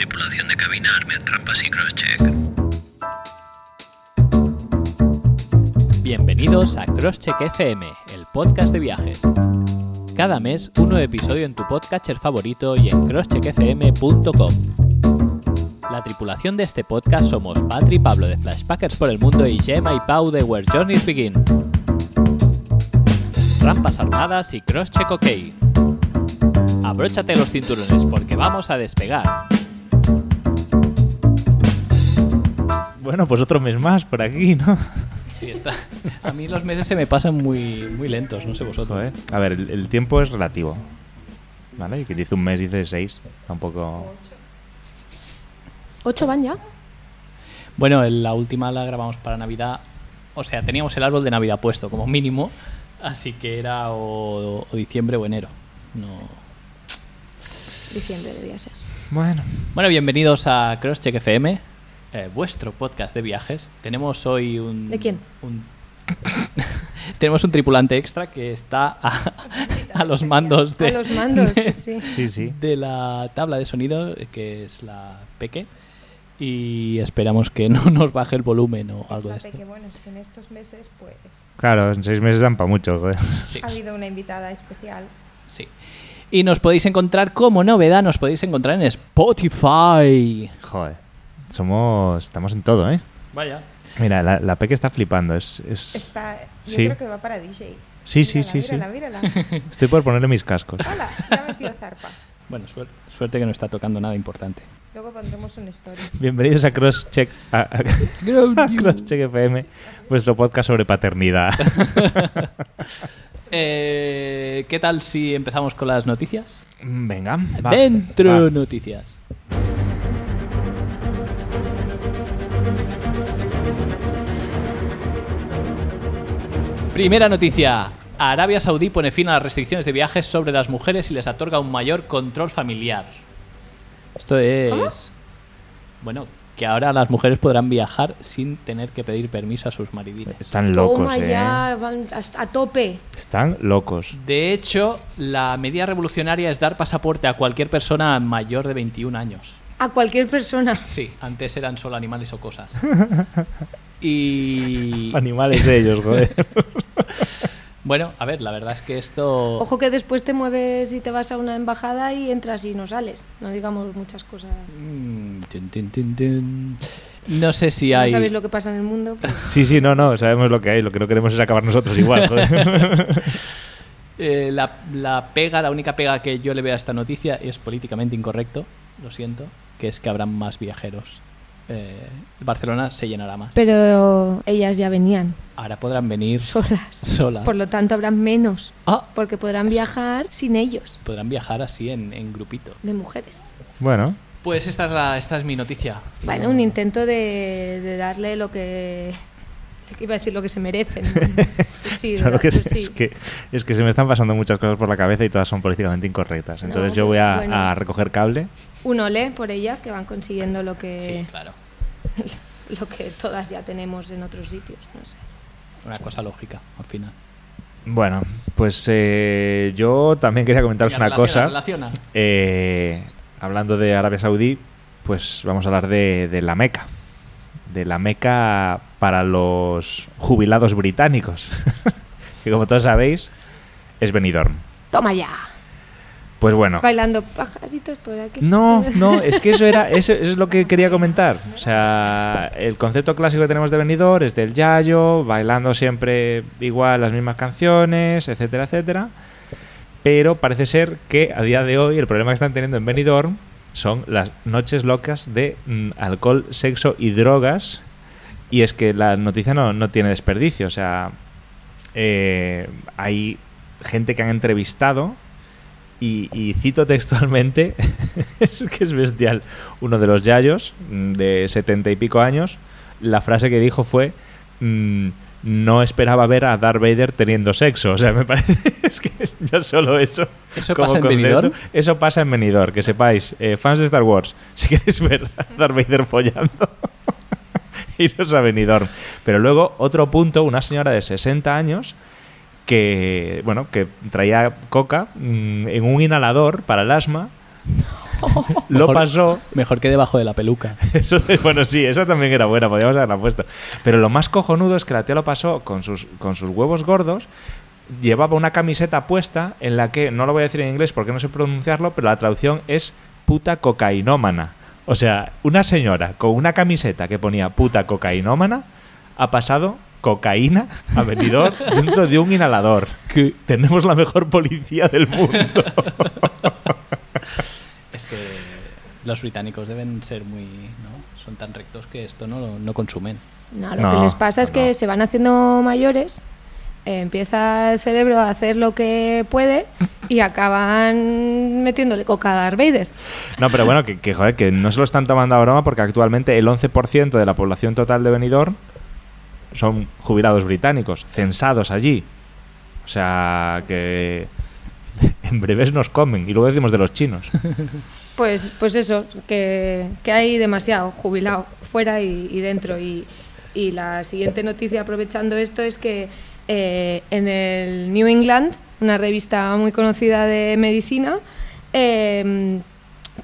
tripulación de cabina armen rampas y crosscheck. Bienvenidos a Crosscheck FM, el podcast de viajes. Cada mes un nuevo episodio en tu podcatcher favorito y en crosscheckfm.com. La tripulación de este podcast somos Patri Pablo de Flashpackers por el Mundo y Gemma y Pau de Where Journeys Begin. Rampas armadas y crosscheck ok. Abróchate los cinturones porque vamos a despegar. Bueno, pues otro mes más por aquí, ¿no? Sí, está. A mí los meses se me pasan muy, muy lentos, no sé vosotros. Joder. A ver, el, el tiempo es relativo. ¿Vale? Y que dice un mes, dice seis. Tampoco. ¿Ocho van ya? Bueno, en la última la grabamos para Navidad. O sea, teníamos el árbol de Navidad puesto como mínimo. Así que era o, o diciembre o enero. No. Diciembre debía ser. Bueno. Bueno, bienvenidos a Crosscheck FM, eh, vuestro podcast de viajes. Tenemos hoy un. ¿De quién? un- Tenemos un tripulante extra que está a, a los mandos de, A los mandos, de- sí, sí. Sí, sí. de la tabla de sonido, que es la Peque. Y esperamos que no nos baje el volumen o algo de Fíjate esto. que bueno, es que en estos meses pues Claro, en seis meses dan para mucho, joder. Sí, ha habido una invitada especial. sí. Y nos podéis encontrar como novedad, nos podéis encontrar en Spotify. Joder. Somos. Estamos en todo, ¿eh? Vaya. Mira, la, la Peque está flipando. Es, es... Está, yo Sí. creo que va para DJ. Sí, sí, Mírala, sí, sí. mírala, mírala. Estoy por ponerle mis cascos. Hola, ya ha metido zarpa. Bueno, suer- suerte que no está tocando nada importante. Luego pondremos un story. Bienvenidos a Crosscheck, a, a- a Crosscheck FM, vuestro podcast sobre paternidad. Eh, ¿Qué tal si empezamos con las noticias? Venga. va, Dentro va. noticias. Primera noticia. Arabia Saudí pone fin a las restricciones de viajes sobre las mujeres y les otorga un mayor control familiar. Esto es... Bueno, que ahora las mujeres podrán viajar sin tener que pedir permiso a sus maridines. Están locos, Toma ¿eh? ya, van a, a tope. Están locos. De hecho, la medida revolucionaria es dar pasaporte a cualquier persona mayor de 21 años. A cualquier persona. Sí, antes eran solo animales o cosas. Y Animales ellos, joder. bueno, a ver, la verdad es que esto Ojo que después te mueves y te vas a una embajada y entras y no sales. No digamos muchas cosas. Mm, tin, tin, tin, tin. no sé si Si no hay sabéis lo que pasa en el mundo, pues, Sí, sí, no, no, sabemos lo que hay. Lo que no queremos es acabar nosotros igual, joder. Eh, la, la pega, la única pega que yo le veo a esta noticia es políticamente incorrecto, lo siento, que es que habrán más viajeros. Eh, Barcelona se llenará más. pero ellas ya venían Ahora podrán venir solas. solas. Por lo tanto, habrán menos. Ah, Porque podrán viajar sin ellos, podrán viajar así en, en grupito. de mujeres. Bueno, Pues esta es, la, esta es mi noticia. Bueno, un intento de, de darle lo que. Iba a decir lo que se merecen. Sí, claro que pues es, sí. es que es que se me están pasando muchas cosas por la cabeza y todas son políticamente incorrectas. Entonces No, yo voy a, bueno. a recoger cable. Un ole por ellas que van consiguiendo lo que, Sí, claro. lo que todas ya tenemos en otros sitios. No sé. Una cosa lógica, al final. Bueno, pues eh, yo también quería comentaros Venga, una relaciona, cosa. relaciona. Eh, hablando de Arabia Saudí, pues vamos a hablar de, de la Meca. De la Meca para los jubilados británicos. que como todos sabéis, es Benidorm. Toma ya. Pues bueno. Bailando pajaritos por aquí. No, no, es que eso era, eso, eso es lo que quería comentar. O sea, el concepto clásico que tenemos de Benidorm es del yayo, bailando siempre igual las mismas canciones, etcétera, etcétera. Pero parece ser que a día de hoy el problema que están teniendo en Benidorm son las noches locas de mm, alcohol, sexo y drogas. Y es que la noticia no, no tiene desperdicio. O sea, eh, hay gente que han entrevistado y, y cito textualmente, es que es bestial, uno de los yayos mm, de setenta y pico años, la frase que dijo fue, mm, no esperaba ver a Darth Vader teniendo sexo. O sea, me parece es que ya solo eso. ¿Eso como pasa en concepto. Benidorm? Eso pasa en Benidorm, que sepáis. Eh, fans de Star Wars, si queréis ver a Darth Vader follando, iros a Benidorm. Pero luego, otro punto, una señora de 60 años que, bueno, que traía coca mm, en un inhalador para el asma lo Mejor- pasó Mejor que debajo de la peluca. Eso bueno, sí, esa también era buena, podríamos haberla puesto. Pero lo más cojonudo es que la tía lo pasó con sus, con sus huevos gordos. Llevaba una camiseta puesta en la que, no lo voy a decir en inglés porque no sé pronunciarlo, pero la traducción es puta cocainómana. O sea, una señora con una camiseta que ponía puta cocainómana ha pasado cocaína a venidor dentro de un inhalador. Que- Tenemos la mejor policía del mundo. Es que los británicos deben ser muy. ¿no? Son tan rectos que esto no, lo- no consumen. No, lo No, que les pasa es no, que se van haciendo mayores, eh, empieza el cerebro a hacer lo que puede y acaban metiéndole coca a Darth Vader. No, pero bueno, que, que, joder, que no se lo están tomando a broma porque actualmente el 11% de la población total de Benidorm son jubilados británicos, censados allí. O sea, que en breves nos comen. Y luego decimos de los chinos. Pues, pues eso, que, que hay demasiado jubilado fuera y, dentro. Y, y la siguiente noticia, aprovechando esto, es que eh, en el New England, una revista muy conocida de medicina, eh,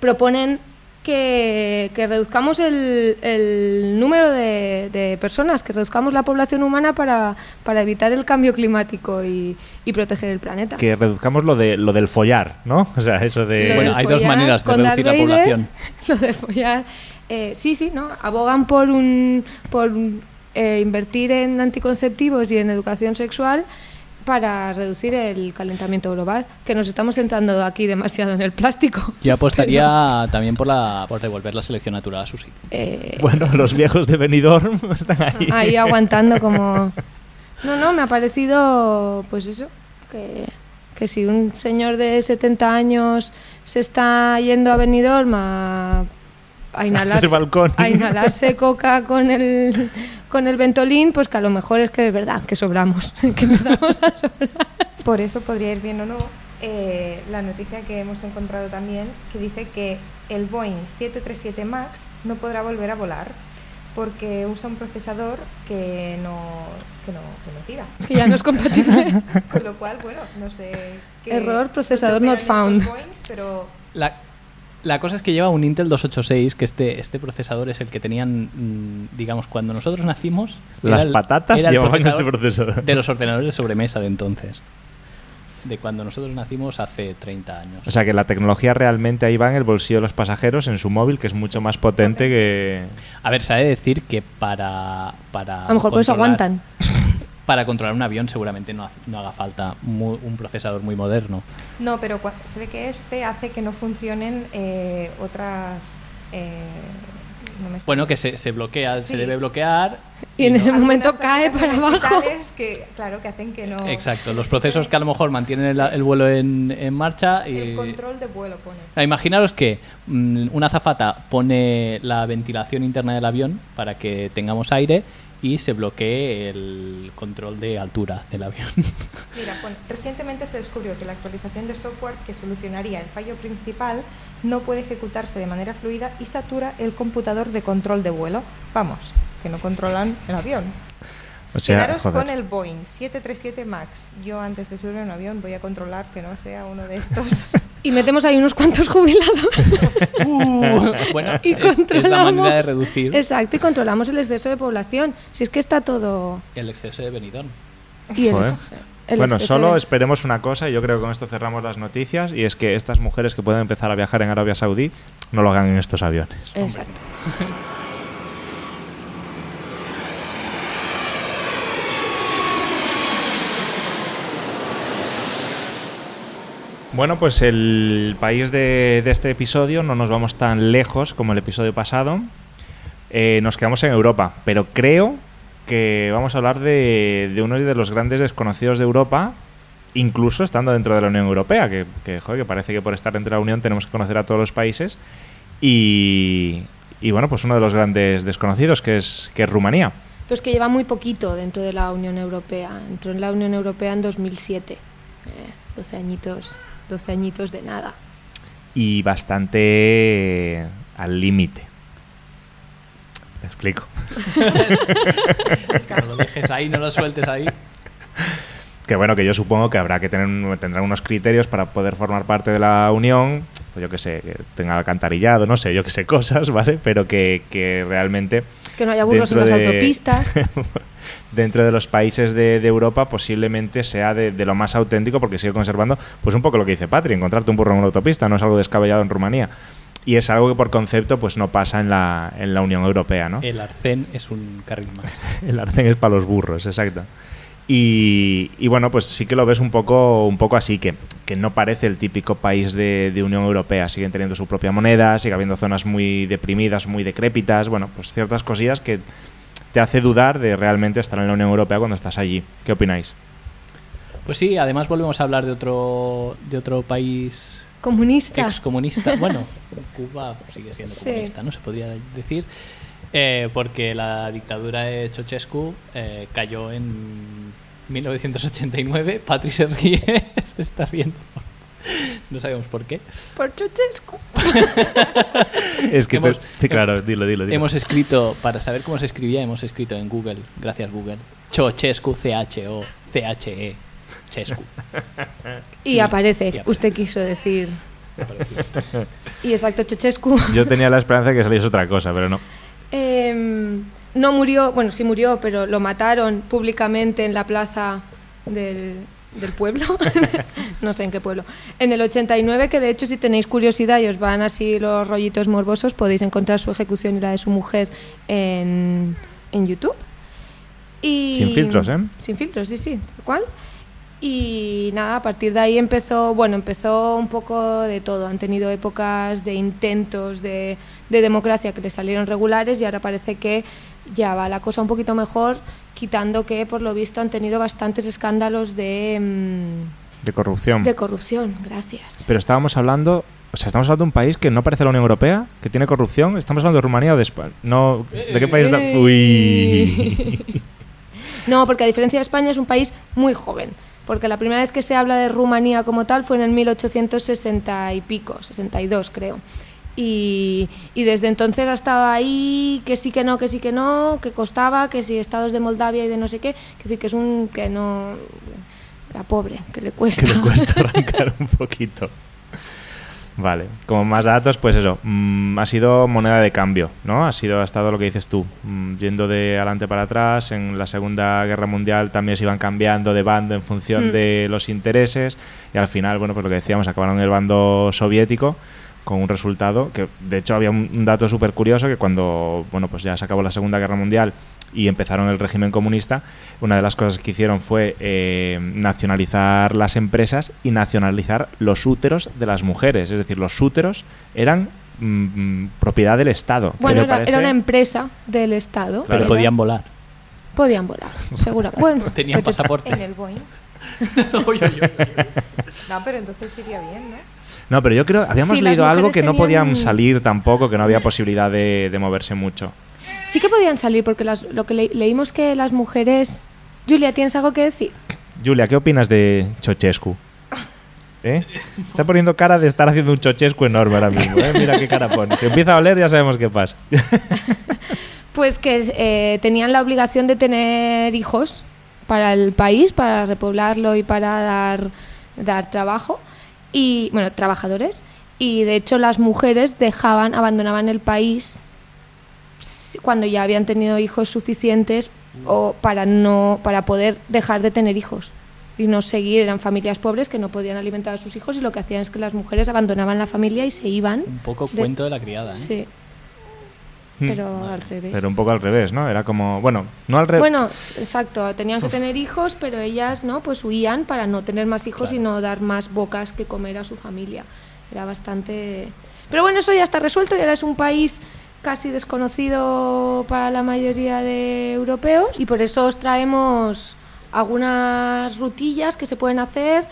proponen que, que reduzcamos el, el número de, de personas, que reduzcamos la población humana para, para evitar el cambio climático y, y proteger el planeta. Que reduzcamos lo, de, lo del follar, ¿no? O sea, eso de... Lo Bueno, hay dos maneras de reducir la Vader, población. Lo de follar. eh, sí, sí, ¿no? Abogan por un por eh, invertir en anticonceptivos y en educación sexual para reducir el calentamiento global, que nos estamos centrando aquí demasiado en el plástico. Yo apostaría también por, la, por devolver la selección natural a su sitio. Eh, Bueno, los viejos de Benidorm están ahí. ahí aguantando como... No, no, me ha parecido, pues eso, que, que si un señor de 70 años se está yendo a Benidorm a, a inhalarse, balcón. a inhalarse coca con el, con el ventolín, pues que a lo mejor es que es verdad, que sobramos, que empezamos a sobrar. Por eso podría ir bien o no eh, la noticia que hemos encontrado también, que dice que el Boeing 737 MAX no podrá volver a volar porque usa un procesador que no, que no, que no tira. Que ya no es compatible. Con lo cual, bueno, no sé qué... Error, procesador not found. estos Boeings, pero La, la cosa es que lleva un Intel 286, que este, este procesador es el que tenían, mm, digamos, cuando nosotros nacimos. Las era el- patatas llevaban este procesador. De los ordenadores de sobremesa de entonces. De cuando nosotros nacimos hace 30 años. O sea que la tecnología realmente ahí va en el bolsillo de los pasajeros, en su móvil, que es mucho más potente que... A ver, de decir que para. para A lo mejor por eso aguantan. Para controlar un avión seguramente no, hace- no haga falta mu- un procesador muy moderno. No, pero se ve que este hace que no funcionen eh, otras... eh, no me. Bueno, que se, se bloquea, se Sí. debe bloquear. Y en no- ese momento Algunas cae para abajo. Que, claro, que hacen que no... Exacto, los procesos que a lo mejor mantienen el, el vuelo en, en marcha. Y, El control de vuelo pone. Ah, Imaginaros que mm, una azafata pone la ventilación interna del avión para que tengamos aire y se bloquee el control de altura del avión. Mira, pone, recientemente se descubrió que la actualización de software que solucionaría el fallo principal no puede ejecutarse de manera fluida y satura el computador de control de vuelo. Vamos, que no controlan el avión. O sea, Quedaros joder. con el Boeing 737 MAX. Yo antes de subir a un avión voy a controlar que no sea uno de estos. Y metemos ahí unos cuantos jubilados. Uh, bueno, y es, es controlamos. la manera de reducir Exacto, y controlamos el exceso de población. Si es que está todo. el exceso de Benidorm. Y el- Joder. el Bueno, solo de- esperemos una cosa, y yo creo que con esto cerramos las noticias, y es que estas mujeres que pueden empezar a viajar en Arabia Saudí no lo hagan en estos aviones. Exacto. Bueno, pues el país de, este episodio no nos vamos tan lejos como el episodio pasado. Eh, nos quedamos en Europa, pero creo que vamos a hablar de, de uno de los grandes desconocidos de Europa, incluso estando dentro de la Unión Europea, que, que, joder, que parece que por estar dentro de la Unión tenemos que conocer a todos los países. Y, y bueno, pues uno de los grandes desconocidos, que es, que es Rumanía. Pues que lleva muy poquito dentro de la Unión Europea. Entró en la Unión Europea en 2007. Eh, 12 añitos, 12 añitos de nada. Y bastante al límite. Me explico. No lo dejes ahí, no lo sueltes ahí. Que bueno, que yo supongo que habrá que tener tendrán unos criterios para poder formar parte de la Unión pues yo que sé, que tenga alcantarillado, no sé, yo que sé, cosas, ¿vale? Pero que, que realmente Que no haya burros en dentro las de- autopistas. dentro de los países de, de Europa posiblemente sea de, de lo más auténtico porque sigue conservando pues un poco lo que dice Patri, encontrarte un burro en una autopista no es algo descabellado en Rumanía y es algo que por concepto pues no pasa en la, en la Unión Europea, ¿no? El arcén es un carril más. El arcén es para los burros, exacto. Y, y bueno, pues sí que lo ves un poco, un poco así, que, que no parece el típico país de, de Unión Europea. Siguen teniendo su propia moneda, sigue habiendo zonas muy deprimidas, muy decrépitas. Bueno, pues ciertas cosillas que te hace dudar de realmente estar en la Unión Europea cuando estás allí. ¿Qué opináis? Pues sí, además volvemos a hablar de otro, de otro país Comunista. excomunista. Bueno, Cuba sigue siendo Sí. comunista, ¿no? Se podría decir. Eh, porque la dictadura de Ceausescu eh, cayó en 1989. Patri se ríe, se está riendo. No sabemos por qué. Por Ceausescu. Es que, Hemos- te- sí, claro, dilo, dilo. dilo. Hemos escrito, para saber cómo se escribía, hemos escrito en Google, gracias Google, Ceausescu, C-H-O, C-H-E, Chescu. Y aparece, Y aparece. usted quiso decir. Y exacto, Ceausescu. Yo tenía la esperanza de que saliese otra cosa, pero no. Em, no murió, bueno, sí murió, pero lo mataron públicamente en la plaza del, del pueblo. no sé en qué pueblo. En el 89, que de hecho, si tenéis curiosidad y os van así los rollitos morbosos, podéis encontrar su ejecución y la de su mujer en, en YouTube. Y, Sin filtros, ¿eh? Sin filtros, sí, sí, tal cual. Y nada, a partir de ahí empezó, bueno, empezó un poco de todo. Han tenido épocas de intentos de, de democracia que les salieron regulares y ahora parece que ya va la cosa un poquito mejor, quitando que por lo visto han tenido bastantes escándalos de, mm, De corrupción. de corrupción. Gracias. Pero estábamos hablando, o sea, estamos hablando de un país que no parece la Unión Europea, que tiene corrupción. Estamos hablando de Rumanía o de España. No, ¿de qué país? Eh. Uy. No, porque a diferencia de España es un país muy joven. Porque la primera vez que se habla de Rumanía como tal fue en el 1860 y pico, 62 creo. Y, y desde entonces ha estado ahí, que sí, que no, que sí, que no, que costaba, que si estados de Moldavia y de no sé qué, que decir que es un que no... La pobre, que le cuesta. que le cuesta arrancar un poquito. Vale, como más datos, pues eso, mm, ha sido moneda de cambio, ¿no? Ha sido, ha estado lo que dices tú, mm, yendo de adelante para atrás. En la Segunda Guerra Mundial también se iban cambiando de bando en función Mm. de los intereses y al final, bueno, pues lo que decíamos, acabaron en el bando soviético con un resultado que, de hecho, había un, un dato súper curioso que cuando, bueno, pues ya se acabó la Segunda Guerra Mundial y empezaron el régimen comunista, una de las cosas que hicieron fue eh, nacionalizar las empresas y nacionalizar los úteros de las mujeres. Es decir, los úteros eran mm, propiedad del Estado. Bueno, era, parece- era una empresa del Estado. Claro. Pero podían volar. Podían volar, seguro. Bueno, Tenían pues- pasaporte. En el Boeing. No, pero entonces iría bien, ¿no? No, pero yo creo, habíamos Sí, leído algo que no podían salir tampoco, que no había posibilidad de, de moverse mucho. Sí que podían salir, porque las- lo que le- leímos que las mujeres... Julia, ¿tienes algo que decir? Julia, ¿qué opinas de Chochescu? ¿Eh? Está poniendo cara de estar haciendo un Chochescu enorme ahora mismo. ¿eh? Mira qué cara pone. Si empieza a oler, ya sabemos qué pasa. Pues que eh, tenían la obligación de tener hijos para el país, para repoblarlo y para dar, dar trabajo. Y, bueno, trabajadores. Y de hecho las mujeres dejaban, abandonaban el país cuando ya habían tenido hijos suficientes o para no para poder dejar de tener hijos y no seguir eran familias pobres que no podían alimentar a sus hijos y lo que hacían es que las mujeres abandonaban la familia y se iban Un poco De- cuento de la criada, ¿eh? sí pero al revés Pero un poco al revés, ¿no? Era como, bueno, no al revés. Bueno, exacto, tenían que tener hijos, pero ellas no, pues huían para no tener más hijos y no dar más bocas que comer a su familia. Era bastante... Pero bueno, eso ya está resuelto y ahora es un país casi desconocido para la mayoría de europeos y por eso os traemos algunas rutillas que se pueden hacer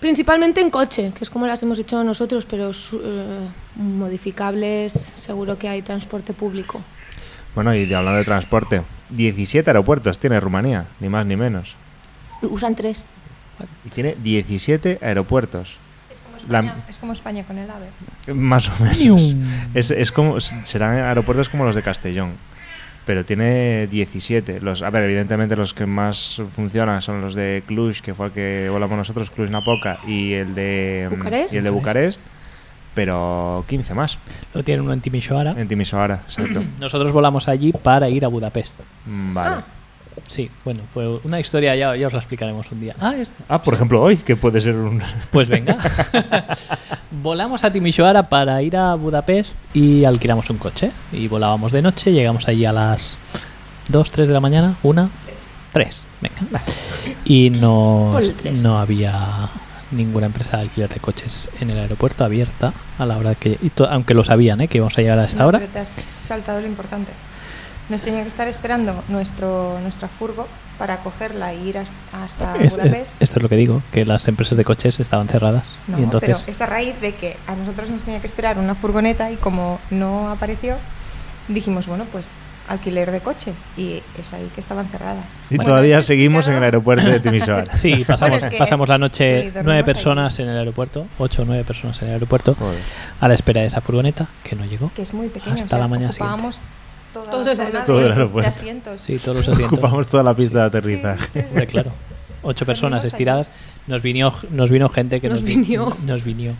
principalmente en coche, que es como las hemos hecho nosotros, pero su- eh, modificables seguro que hay transporte público. Bueno, y hablando de transporte, 17 aeropuertos tiene Rumanía, ni más ni menos. Usan tres. Y tiene 17 aeropuertos. Es como La- España, es como España con el AVE. Más o menos. Es, es como, serán aeropuertos como los de Castellón. Pero tiene 17. Los, a ver, evidentemente los que más funcionan son los de Cluj, que fue el que volamos nosotros, Cluj-Napoca, y el de Bucarest. y el de Bucarest. pero 15 más Lo tienen uno en Timisoara. en Timisoara, exacto. Nosotros volamos allí para ir a Budapest. Mm, Vale. Sí, bueno, fue una historia, ya, ya os la explicaremos un día. Ah, es- Ah, por ejemplo, hoy, que puede ser un... pues venga. Volamos a Timisoara para ir a Budapest y alquilamos un coche. Y volábamos de noche, llegamos allí a las 2, 3 de la mañana, 1, 3, venga. Y no, no había ninguna empresa de alquiler de coches en el aeropuerto abierta a la hora que... y to- aunque lo sabían, ¿eh? que íbamos a llegar a esta No, hora. Pero te has saltado lo importante. Nos tenía que estar esperando nuestro, nuestra furgo para cogerla e ir hasta, hasta Es- Budapest. esto es lo que digo, que las empresas de coches estaban cerradas. No, y entonces... pero es a raíz de que a nosotros nos tenía que esperar una furgoneta y como no apareció, dijimos, bueno, pues alquiler de coche. Y es ahí que estaban cerradas. Y Bueno, todavía seguimos en el aeropuerto de Timisoara. Sí, pasamos, Bueno, es que- pasamos la noche sí, nueve allí. personas en el aeropuerto, ocho o nueve personas en el aeropuerto, Joder. a la espera de esa furgoneta que no llegó. Que es muy pequeño. Hasta o sea, la mañana ocupábamos toda Todo la el zona aeropuerto. Todo el de, aeropuerto. de asientos. Sí, todos los asientos. Ocupamos toda la pista de aterrizaje. sí, sí. Hombre, claro. Ocho personas estiradas. Nos vino, nos vino gente que Nos vi- vinió. Nos vinió.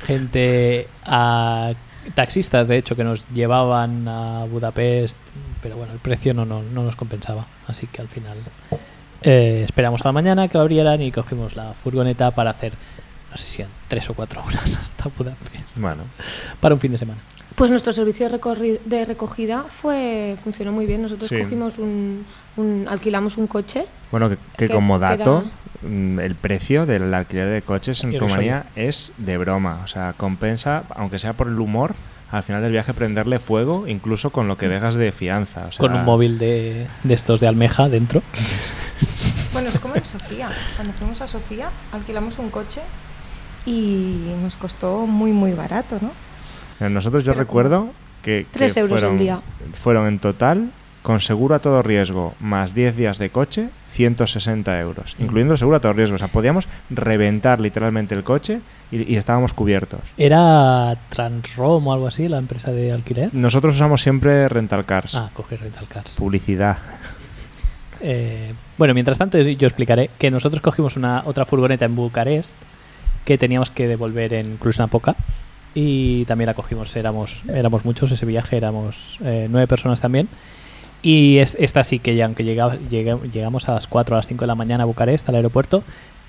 Gente a taxistas, de hecho, que nos llevaban a Budapest, pero bueno, el precio no, no, no nos compensaba. Así que al final eh, esperamos a la mañana que abrieran y cogimos la furgoneta para hacer, no sé si eran tres o cuatro horas hasta Budapest, Bueno, para un fin de semana. Pues nuestro servicio de, recogida fue funcionó muy bien. Nosotros Sí. cogimos un, un- alquilamos un coche. bueno que, que Que- como que dato, era- mm, el precio del alquiler de coches en. Rumanía es de broma. O sea, compensa, aunque sea por el humor, al final del viaje prenderle fuego, incluso con lo que dejas de fianza. o sea, Con un móvil de, de estos de almeja dentro. Bueno, es como en Sofía. Cuando fuimos a Sofía, alquilamos un coche y nos costó muy, muy barato, ¿no? Eh, Nosotros yo Pero recuerdo que, que Tres euros fueron, al día. fueron en total, con seguro a todo riesgo, más 10 días de coche, 160 euros, incluyendo el seguro a todo riesgo. O sea, podíamos reventar literalmente el coche y, y estábamos cubiertos. ¿Era Transrom o algo así, la empresa de alquiler? Nosotros usamos siempre rental cars. Ah, coger rental cars. Publicidad. Eh, bueno, mientras tanto yo explicaré que nosotros cogimos una otra furgoneta en Bucarest que teníamos que devolver en Cluj-Napoca y también la cogimos, éramos éramos muchos ese viaje, éramos eh, nueve personas también y es, esta sí que ya, aunque llega- llega- llegamos a las 4 a las 5 de la mañana a Bucarest, al aeropuerto,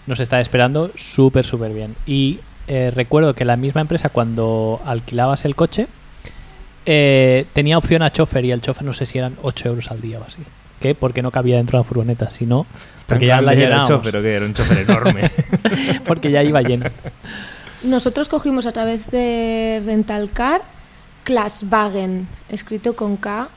nos está esperando súper, súper bien. Y eh, recuerdo que la misma empresa cuando alquilabas el coche eh, tenía opción a chofer y el chofer no sé si eran 8 euros al día o así. ¿Qué? Porque no cabía dentro de la furgoneta, sino porque ya la Era un llenábamos. chofer, ¿o qué? Era un chofer enorme. porque ya iba lleno. Nosotros cogimos a través de Rentalcar Classwagen, escrito con K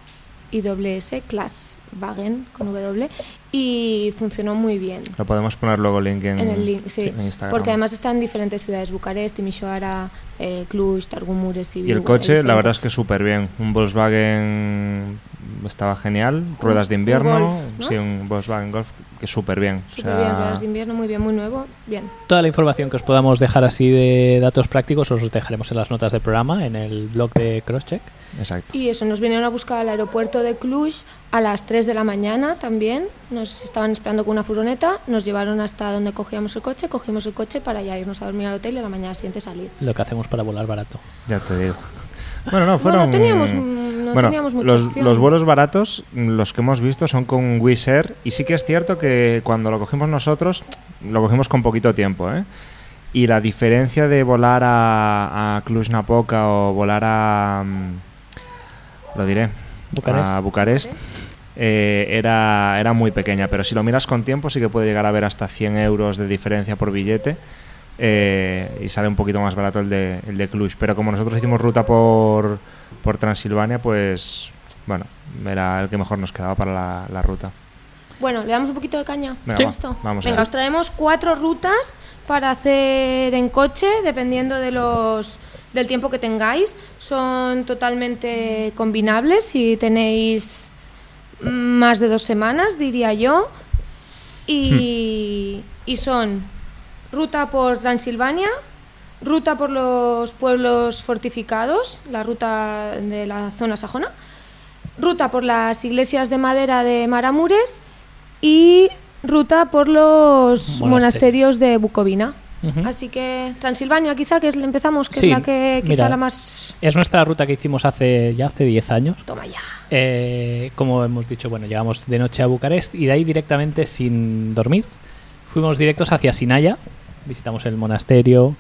y doble S, Classwagen con W, y funcionó muy bien. Lo podemos poner luego link en, En el link, sí. en Instagram. Porque además está en diferentes ciudades, Bucarest, Timisoara, eh, Cluj, Targumure, Sibiu. Y el coche, la verdad es que súper bien. Un Volkswagen estaba genial. Ruedas de Un invierno. Golf, ¿no? Sí, un Volkswagen Golf que súper bien. O Súper sea, bien, ruedas de invierno, muy bien, muy nuevo, bien. Toda la información que os podamos dejar así de datos prácticos os dejaremos en las notas del programa, en el blog de Crosscheck. Exacto. Y eso, nos vinieron a buscar al aeropuerto de Cluj a las 3 de la mañana también. Nos estaban esperando con una furgoneta, nos llevaron hasta donde cogíamos el coche, cogimos el coche para ya irnos a dormir al hotel y a la mañana siguiente salir. Lo que hacemos para volar barato. Ya te digo. Bueno, no, fueron... teníamos, mm, no bueno, teníamos mucha los, opción. los vuelos baratos, los que hemos visto, son con Wizz Air. Y sí que es cierto que cuando lo cogimos nosotros, lo cogimos con poquito tiempo, ¿eh? Y la diferencia de volar a, a Cluj-Napoca o volar a... mm, Lo diré. Bucarest. A Bucarest. eh, era, era muy pequeña, pero si lo miras con tiempo sí que puede llegar a haber hasta 100 euros de diferencia por billete eh, y sale un poquito más barato el de, el de Cluj. Pero como nosotros hicimos ruta por, por Transilvania, pues bueno, era el que mejor nos quedaba para la, la ruta. Bueno, ¿le damos un poquito de caña Venga, esto? vamos Venga, os traemos cuatro rutas para hacer en coche, dependiendo de los del tiempo que tengáis. Son totalmente combinables si tenéis más de dos semanas, diría yo. Y, y son ruta por Transilvania, ruta por los pueblos fortificados, la ruta de la zona sajona, ruta por las iglesias de madera de Maramures y ruta por los Monasterios. monasterios de Bucovina. Así que Transilvania quizá, que es, empezamos, que Sí, es la que quizá mira. la más... Es nuestra ruta que hicimos hace ya hace 10 años. Toma ya. Eh, como hemos dicho, bueno, llegamos de noche a Bucarest y de ahí directamente sin dormir. Fuimos directos hacia Sinaya, visitamos el monasterio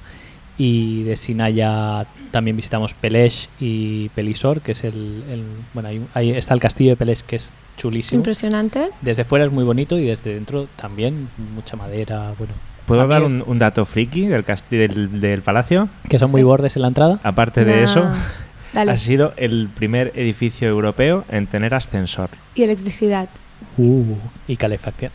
y de Sinaya también visitamos Pelej y Pelisor, que es el... el- bueno, ahí, ahí está el castillo de Pelej que es chulísimo. Impresionante. Desde fuera es muy bonito y desde dentro también mucha madera, bueno. ¿Puedo dar un, un dato friki del, casti- del, del palacio? Que son muy bordes en la entrada. Aparte de Nah. eso, Dale. ha sido el primer edificio europeo en tener ascensor Y electricidad. Uh, y calefacción.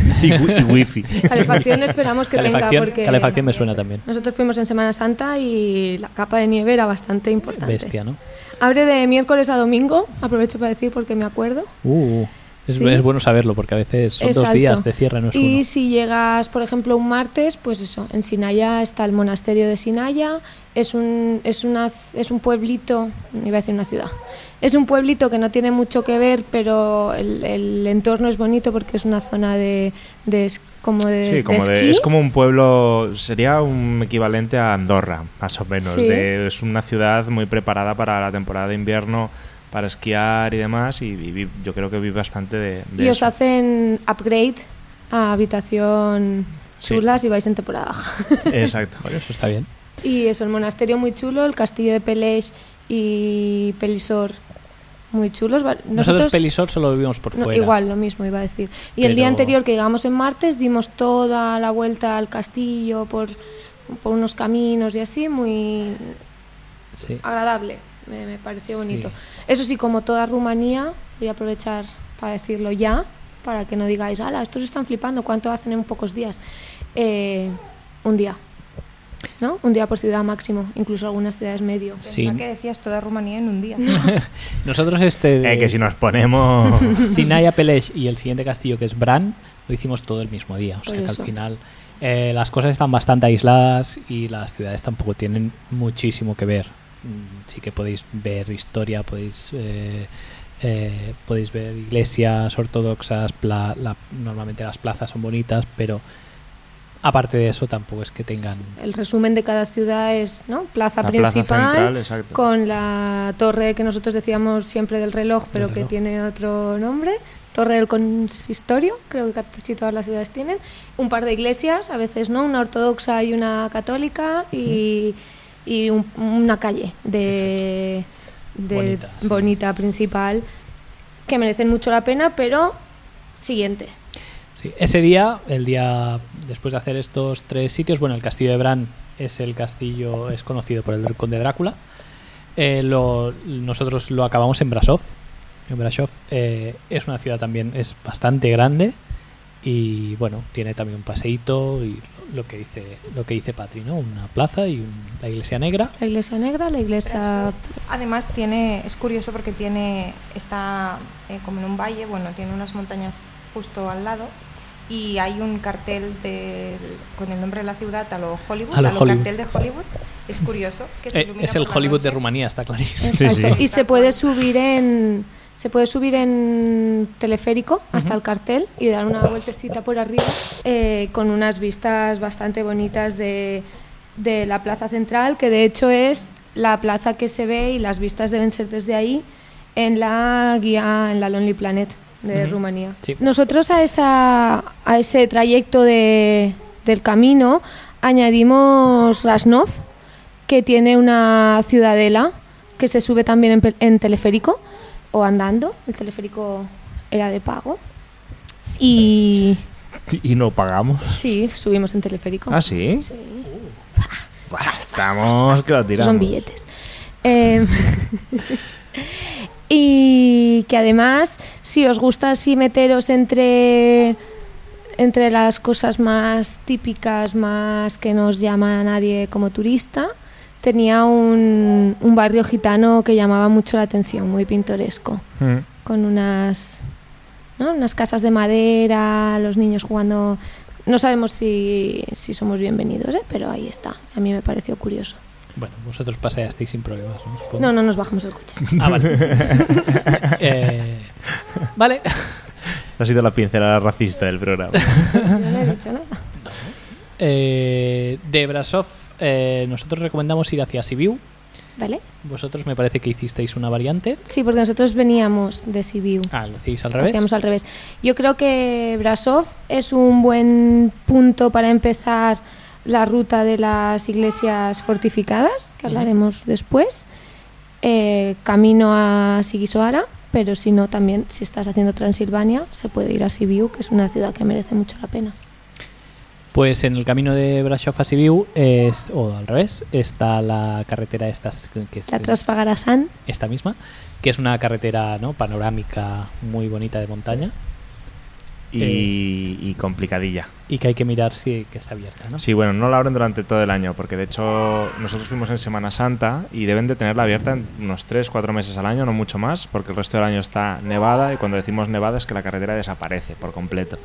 y, y wifi. Calefacción esperamos que tenga calefacción, porque calefacción me suena también. nosotros fuimos en Semana Santa y la capa de nieve era bastante importante. Bestia, ¿no? Abre de miércoles a domingo, aprovecho para decir porque me acuerdo. Uh, es, Sí. es bueno saberlo porque a veces son dos días de cierre, no es y uno. si llegas, por ejemplo, un martes, pues eso, en Sinaya está el monasterio de Sinaya, es un, es una, es un pueblito, iba a decir una ciudad, es un pueblito que no tiene mucho que ver, pero el, el entorno es bonito porque es una zona de, de es- como de, Sí, de como de- esquí. es como un pueblo, sería un equivalente a Andorra, más o menos. Sí. de- es una ciudad muy preparada para la temporada de invierno, para esquiar y demás, y, y vi- yo creo que vi bastante de, de y os eso. hacen upgrade a habitación Sí. chulas y vais en temporada baja. Exacto. Bueno, eso está bien. Y eso, el monasterio muy chulo, el castillo de Peleix y Pelisor muy chulos. Va- Nosotros, Pelisor solo lo vimos por no, fuera. igual, lo mismo iba a decir. Y el día anterior que llegamos en martes dimos toda la vuelta al castillo por, por unos caminos y así, muy Sí. agradable. Me, me pareció Sí. bonito. Eso sí, como toda Rumanía, voy a aprovechar para decirlo ya, para que no digáis, ala, estos están flipando, ¿cuánto hacen en pocos días? Eh, un día. ¿No? Un día por ciudad máximo, incluso algunas ciudades medio. Sí. Pensaba que decías toda Rumanía en un día. Nosotros este de Eh, que si nos ponemos... Sinaya Pelej y el siguiente castillo que es Bran lo hicimos todo el mismo día. O sea Por que al final eh, las cosas están bastante aisladas y las ciudades tampoco tienen muchísimo que ver. Mm, Sí que podéis ver historia, podéis eh, eh, podéis ver iglesias ortodoxas, pla- la- normalmente las plazas son bonitas, pero aparte de eso tampoco es que tengan... El resumen de cada ciudad es, ¿no? Plaza La plaza principal central, con la torre que nosotros decíamos siempre del reloj, pero que tiene otro nombre. Torre del consistorio, creo que casi todas las ciudades tienen. Un par de iglesias, a veces no, una ortodoxa y una católica, y, y un- una calle de, de Bonita, sí. principal que merecen mucho la pena, pero siguiente. Sí, Ese día, el día después de hacer estos tres sitios, bueno, el castillo de Bran es el castillo, es conocido por el conde Drácula. Eh, lo- nosotros lo acabamos en Brasov. En Brasov eh, es una ciudad también, es bastante grande y bueno, tiene también un paseíto y lo que dice, lo que dice Patri, ¿no? Una plaza y un- la iglesia negra. La iglesia negra, la iglesia... Además tiene, es curioso porque tiene, está eh, como en un valle, bueno, tiene unas montañas justo al lado y hay un cartel del- con el nombre de la ciudad a lo Hollywood, A lo Hollywood. cartel de Hollywood. Es curioso que se Eh, ilumina es el Hollywood de. Rumanía, está clarísimo. Sí, Exacto. sí. Y se puede subir en se puede subir en teleférico hasta el cartel y dar una vueltecita por arriba eh, con unas vistas bastante bonitas de, de la plaza central, que de hecho es la plaza que se ve y las vistas deben ser desde ahí en la guía en la Lonely Planet de Ujú. Rumanía. Sí. Nosotros a, esa, a ese trayecto de- del camino añadimos Rasnov, que tiene una ciudadela que se sube también en, en teleférico o andando. El teleférico era de pago. Y Y no pagamos. sí, subimos en teleférico. ¿Ah, sí? Estamos que lo tiramos. son billetes. Eh, y que además, si os gusta así meteros entre, entre las cosas más típicas, más que nos llama a nadie como turista, tenía un, un barrio gitano que llamaba mucho la atención, muy pintoresco, Mm. con unas, ¿no? unas casas de madera, los niños jugando... No sabemos si, si somos bienvenidos, ¿eh? pero ahí está. A mí me pareció curioso. Bueno, vosotros paseasteis sin problemas, ¿no? No, no nos bajamos del coche. Ah, vale. Eh, vale. Ha sido la pincelada racista del programa. Yo no he dicho nada. Eh, de Brasov, eh, nosotros recomendamos ir hacia Sibiu. ¿Vale? Vosotros me parece que hicisteis una variante. Sí, porque nosotros veníamos de Sibiu. Ah, lo hacéis al revés. hacíamos al revés. Yo creo que Brasov es un buen punto para empezar la ruta de las iglesias fortificadas, que hablaremos después. Eh, camino a Sigisoara, pero si no, también si estás haciendo Transilvania, se puede ir a Sibiu, que es una ciudad que merece mucho la pena. Pues en el camino de Brasov a Sibiu, es, o al revés, está la carretera esta, que es La Trasfagarasan, esta misma, que es una carretera ¿no? panorámica muy bonita de montaña Y, y complicadilla. y que hay que mirar si que está abierta. ¿no? Sí, bueno, no la abren durante todo el año, porque de hecho nosotros fuimos en Semana Santa y deben de tenerla abierta en unos 3, 4 meses al año, no mucho más, porque el resto del año está nevada y cuando decimos nevada es que la carretera desaparece por completo.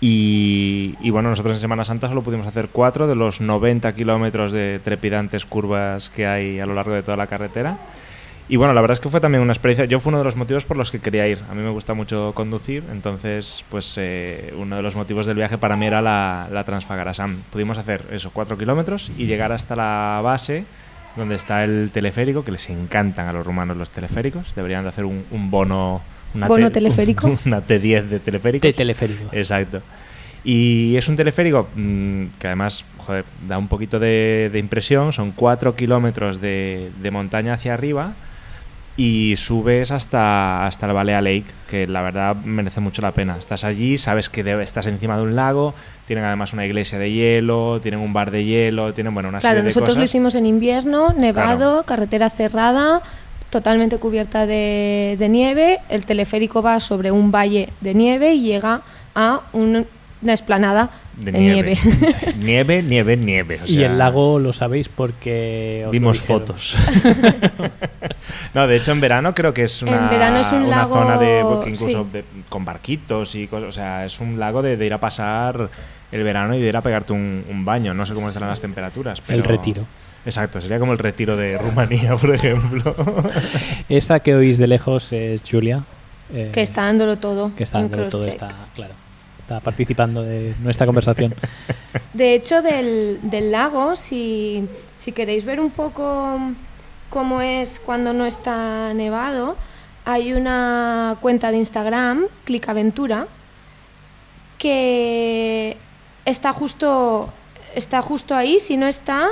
Y, y bueno, nosotros en Semana Santa solo pudimos hacer 4 de los 90 kilómetros de trepidantes curvas que hay a lo largo de toda la carretera. Y bueno, la verdad es que fue también una experiencia. Yo fue uno de los motivos por los que quería ir. A mí me gusta mucho conducir, entonces, pues eh, uno de los motivos del viaje para mí era la, la Transfagarasam. Pudimos hacer esos cuatro kilómetros y llegar hasta la base donde está el teleférico, que les encantan a los rumanos los teleféricos. Deberían de hacer un, un bono. Una ¿Bono teleférico? Una T10 de teleférico. De teleférico. Exacto. Y es un teleférico mm, que además joder, da un poquito de, de impresión. Son cuatro kilómetros de, de montaña hacia arriba y subes hasta, hasta el Balea Lake, que la verdad merece mucho la pena. Estás allí, sabes que debe- estás encima de un lago, tienen además una iglesia de hielo, tienen un bar de hielo, tienen bueno, una Claro, serie de nosotros lo cosas. hicimos en invierno, nevado, Claro. carretera cerrada, totalmente cubierta de, de nieve. El teleférico va sobre un valle de nieve y llega a un- una explanada de de, nieve. nieve. nieve, nieve, nieve. o y el lago lo sabéis porque... os Vimos fotos. no, de hecho en verano creo que es una, En verano es un una lago- zona de incluso sí. de- con barquitos y cosas, o sea, es un lago de, de ir a pasar el verano y de ir a pegarte un, un baño. No sé cómo estarán las temperaturas. El retiro. Exacto, sería como el retiro de Rumanía, por ejemplo. Esa que oís de lejos es Julia. eh, que está dándolo todo. que está dándolo todo, está, claro. Está participando de nuestra conversación. De hecho, del, del lago, si, si queréis ver un poco cómo es cuando no está nevado, hay una cuenta de Instagram, Clicaventura, que está justo, está justo ahí. Si no está,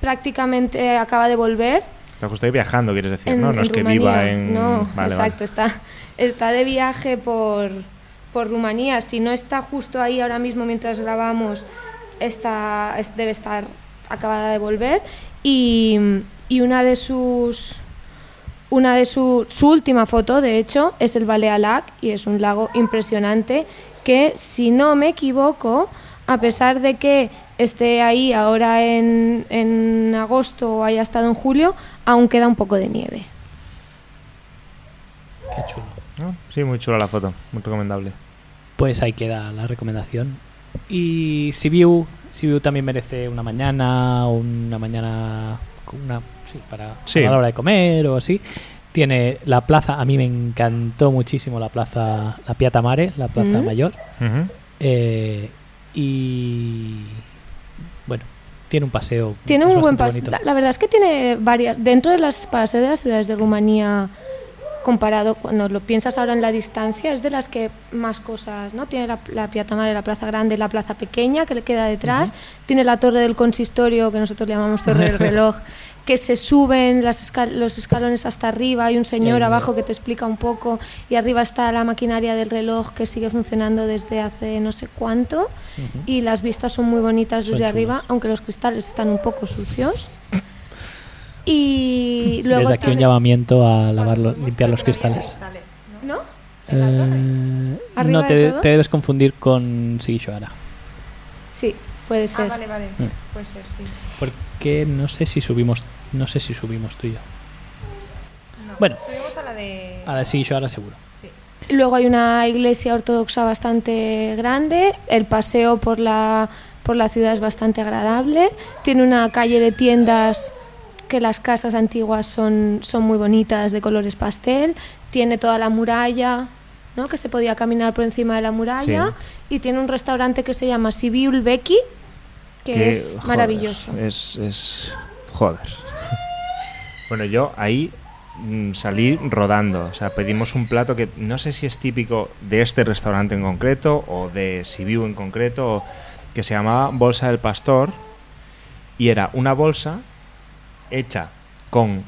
prácticamente acaba de volver. Está justo ahí viajando, quieres decir, en- ¿no? No en es que viva en... No, Vale, exacto, vale. Está, está de viaje por, por Rumanía. Si no está justo ahí ahora mismo mientras grabamos, está, es- debe estar acabada de volver. Y, y una de sus. Una de su, su última foto, de hecho, es el Balealac y es un lago impresionante que, si no me equivoco, a pesar de que esté ahí ahora en, en agosto o haya estado en julio, aún queda un poco de nieve. Qué chulo. ¿No? Sí, muy chula la foto, muy recomendable. Pues ahí queda la recomendación. Y Sibiu, Sibiu también merece una mañana, o una mañana con una, sí, para, Sí. para la hora de comer o así. Tiene la plaza, a mí me encantó muchísimo la plaza, la Piata Mare, la plaza Mm. mayor. Eh, y tiene un paseo. Tiene un buen paseo. La, la verdad es que tiene varias. Dentro de las, para ser de las ciudades de Rumanía, comparado cuando lo piensas ahora en la distancia, es de las que más cosas, ¿no? Tiene la, la Piazza Mare, la plaza grande, la plaza pequeña que le queda detrás. Tiene la torre del consistorio, que nosotros le llamamos torre del reloj, que se suben las escal- los escalones hasta arriba. Hay un señor abajo que te explica un poco. Y arriba está la maquinaria del reloj que sigue funcionando desde hace no sé cuánto. Y las vistas son muy bonitas desde arriba, aunque los cristales están un poco sucios. Y luego Desde aquí un llamamiento a lavar, limpiar los no cristales. cristales, ¿no? ¿No? ¿En la torre? Eh, ¿Arriba no, de te, todo? te debes confundir con Sigishoara. Sí, puede Ah, ser. vale, vale. Mm. Puede ser, sí. Porque no sé si subimos, no sé si subimos tú y yo. No, Bueno. Subimos a la de. A la Sigishoara seguro. Sí. Luego hay una iglesia ortodoxa bastante grande. El paseo por la, por la ciudad es bastante agradable. Tiene una calle de tiendas que las casas antiguas son, son muy bonitas, de colores pastel. Tiene toda la muralla, ¿no? que se podía caminar por encima de la muralla. Y tiene un restaurante que se llama Sibiul Beki, que es joder, maravilloso. Es, es. Joder. Bueno, yo ahí mm, salí rodando. O sea, pedimos un plato que no sé si es típico de este restaurante en concreto o de Sibiu en concreto, que se llamaba Bolsa del Pastor. Y era una bolsa hecha con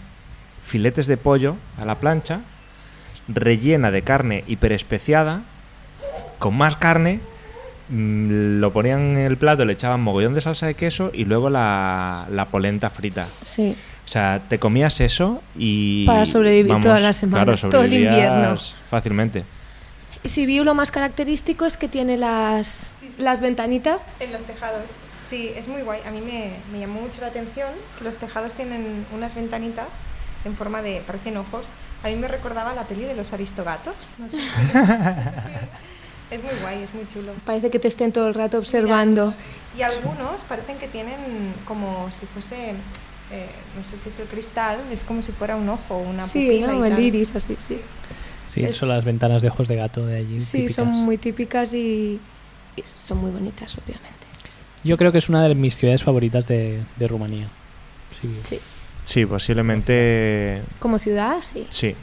filetes de pollo a la plancha, rellena de carne hiperespeciada, con más carne. Mm, Lo ponían en el plato, le echaban mogollón de salsa de queso y luego la, la polenta frita. Sí. O sea, te comías eso y... Para sobrevivir toda la semana, claro, todo el invierno. Fácilmente. Sibiu lo más característico es que tiene las, las ventanitas. En los tejados. Sí, es muy guay. A mí me, me llamó mucho la atención que los tejados tienen unas ventanitas en forma de, parecen ojos. A mí me recordaba la peli de los aristogatos. No sé si- sí. Es muy guay, es muy chulo. Parece que te estén todo el rato observando. Y algunos parecen que tienen como si fuese, eh, no sé si es el cristal, es como si fuera un ojo, una Sí, pupila ¿no? y el tal. iris, así, sí. Sí, Es- son las ventanas de ojos de gato de allí. Sí, típicas. son muy típicas y, y son muy bonitas, obviamente. Yo creo que es una de mis ciudades favoritas de, de Rumanía. Sí. Sí. Sí, posiblemente... Como ciudad, sí. Sí.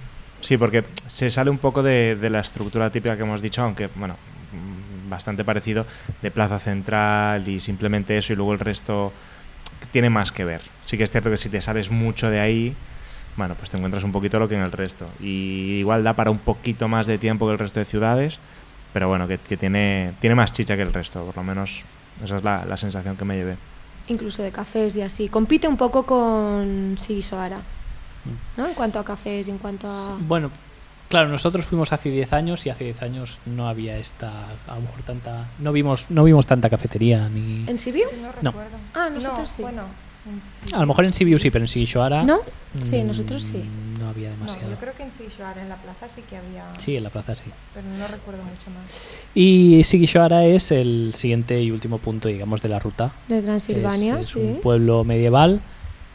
Sí, porque se sale un poco de, la estructura típica que hemos dicho, aunque, bueno, mm, bastante parecido, de plaza central y simplemente eso y luego el resto tiene más que ver. Sí que es cierto que si te sales mucho de ahí, bueno, pues te encuentras un poquito lo que en el resto. Y igual da para un poquito más de tiempo que el resto de ciudades, pero bueno, que, que tiene, tiene más chicha que el resto, por lo menos esa es la, la sensación que me llevé. Incluso de cafés y así. Compite un poco con Sigisoara, ¿no? En cuanto a cafés y en cuanto a... Bueno, claro, nosotros fuimos hace 10 años y hace 10 años no había esta, a lo mejor tanta, no vimos, no vimos tanta cafetería ni. ¿En Sibiu? No No. recuerdo. Ah, nosotros No, sí. Bueno, A lo mejor en Sibiu sí, pero en Sigishoara ¿No? Sí, nosotros sí. mm, No había No, demasiado. yo creo que en Siguishoara, en la plaza, sí que había, Sí, en la plaza sí. pero no recuerdo mucho más. Y Sigishoara es el siguiente y último punto, digamos, de la ruta. De Es, Transilvania, es sí. un pueblo medieval.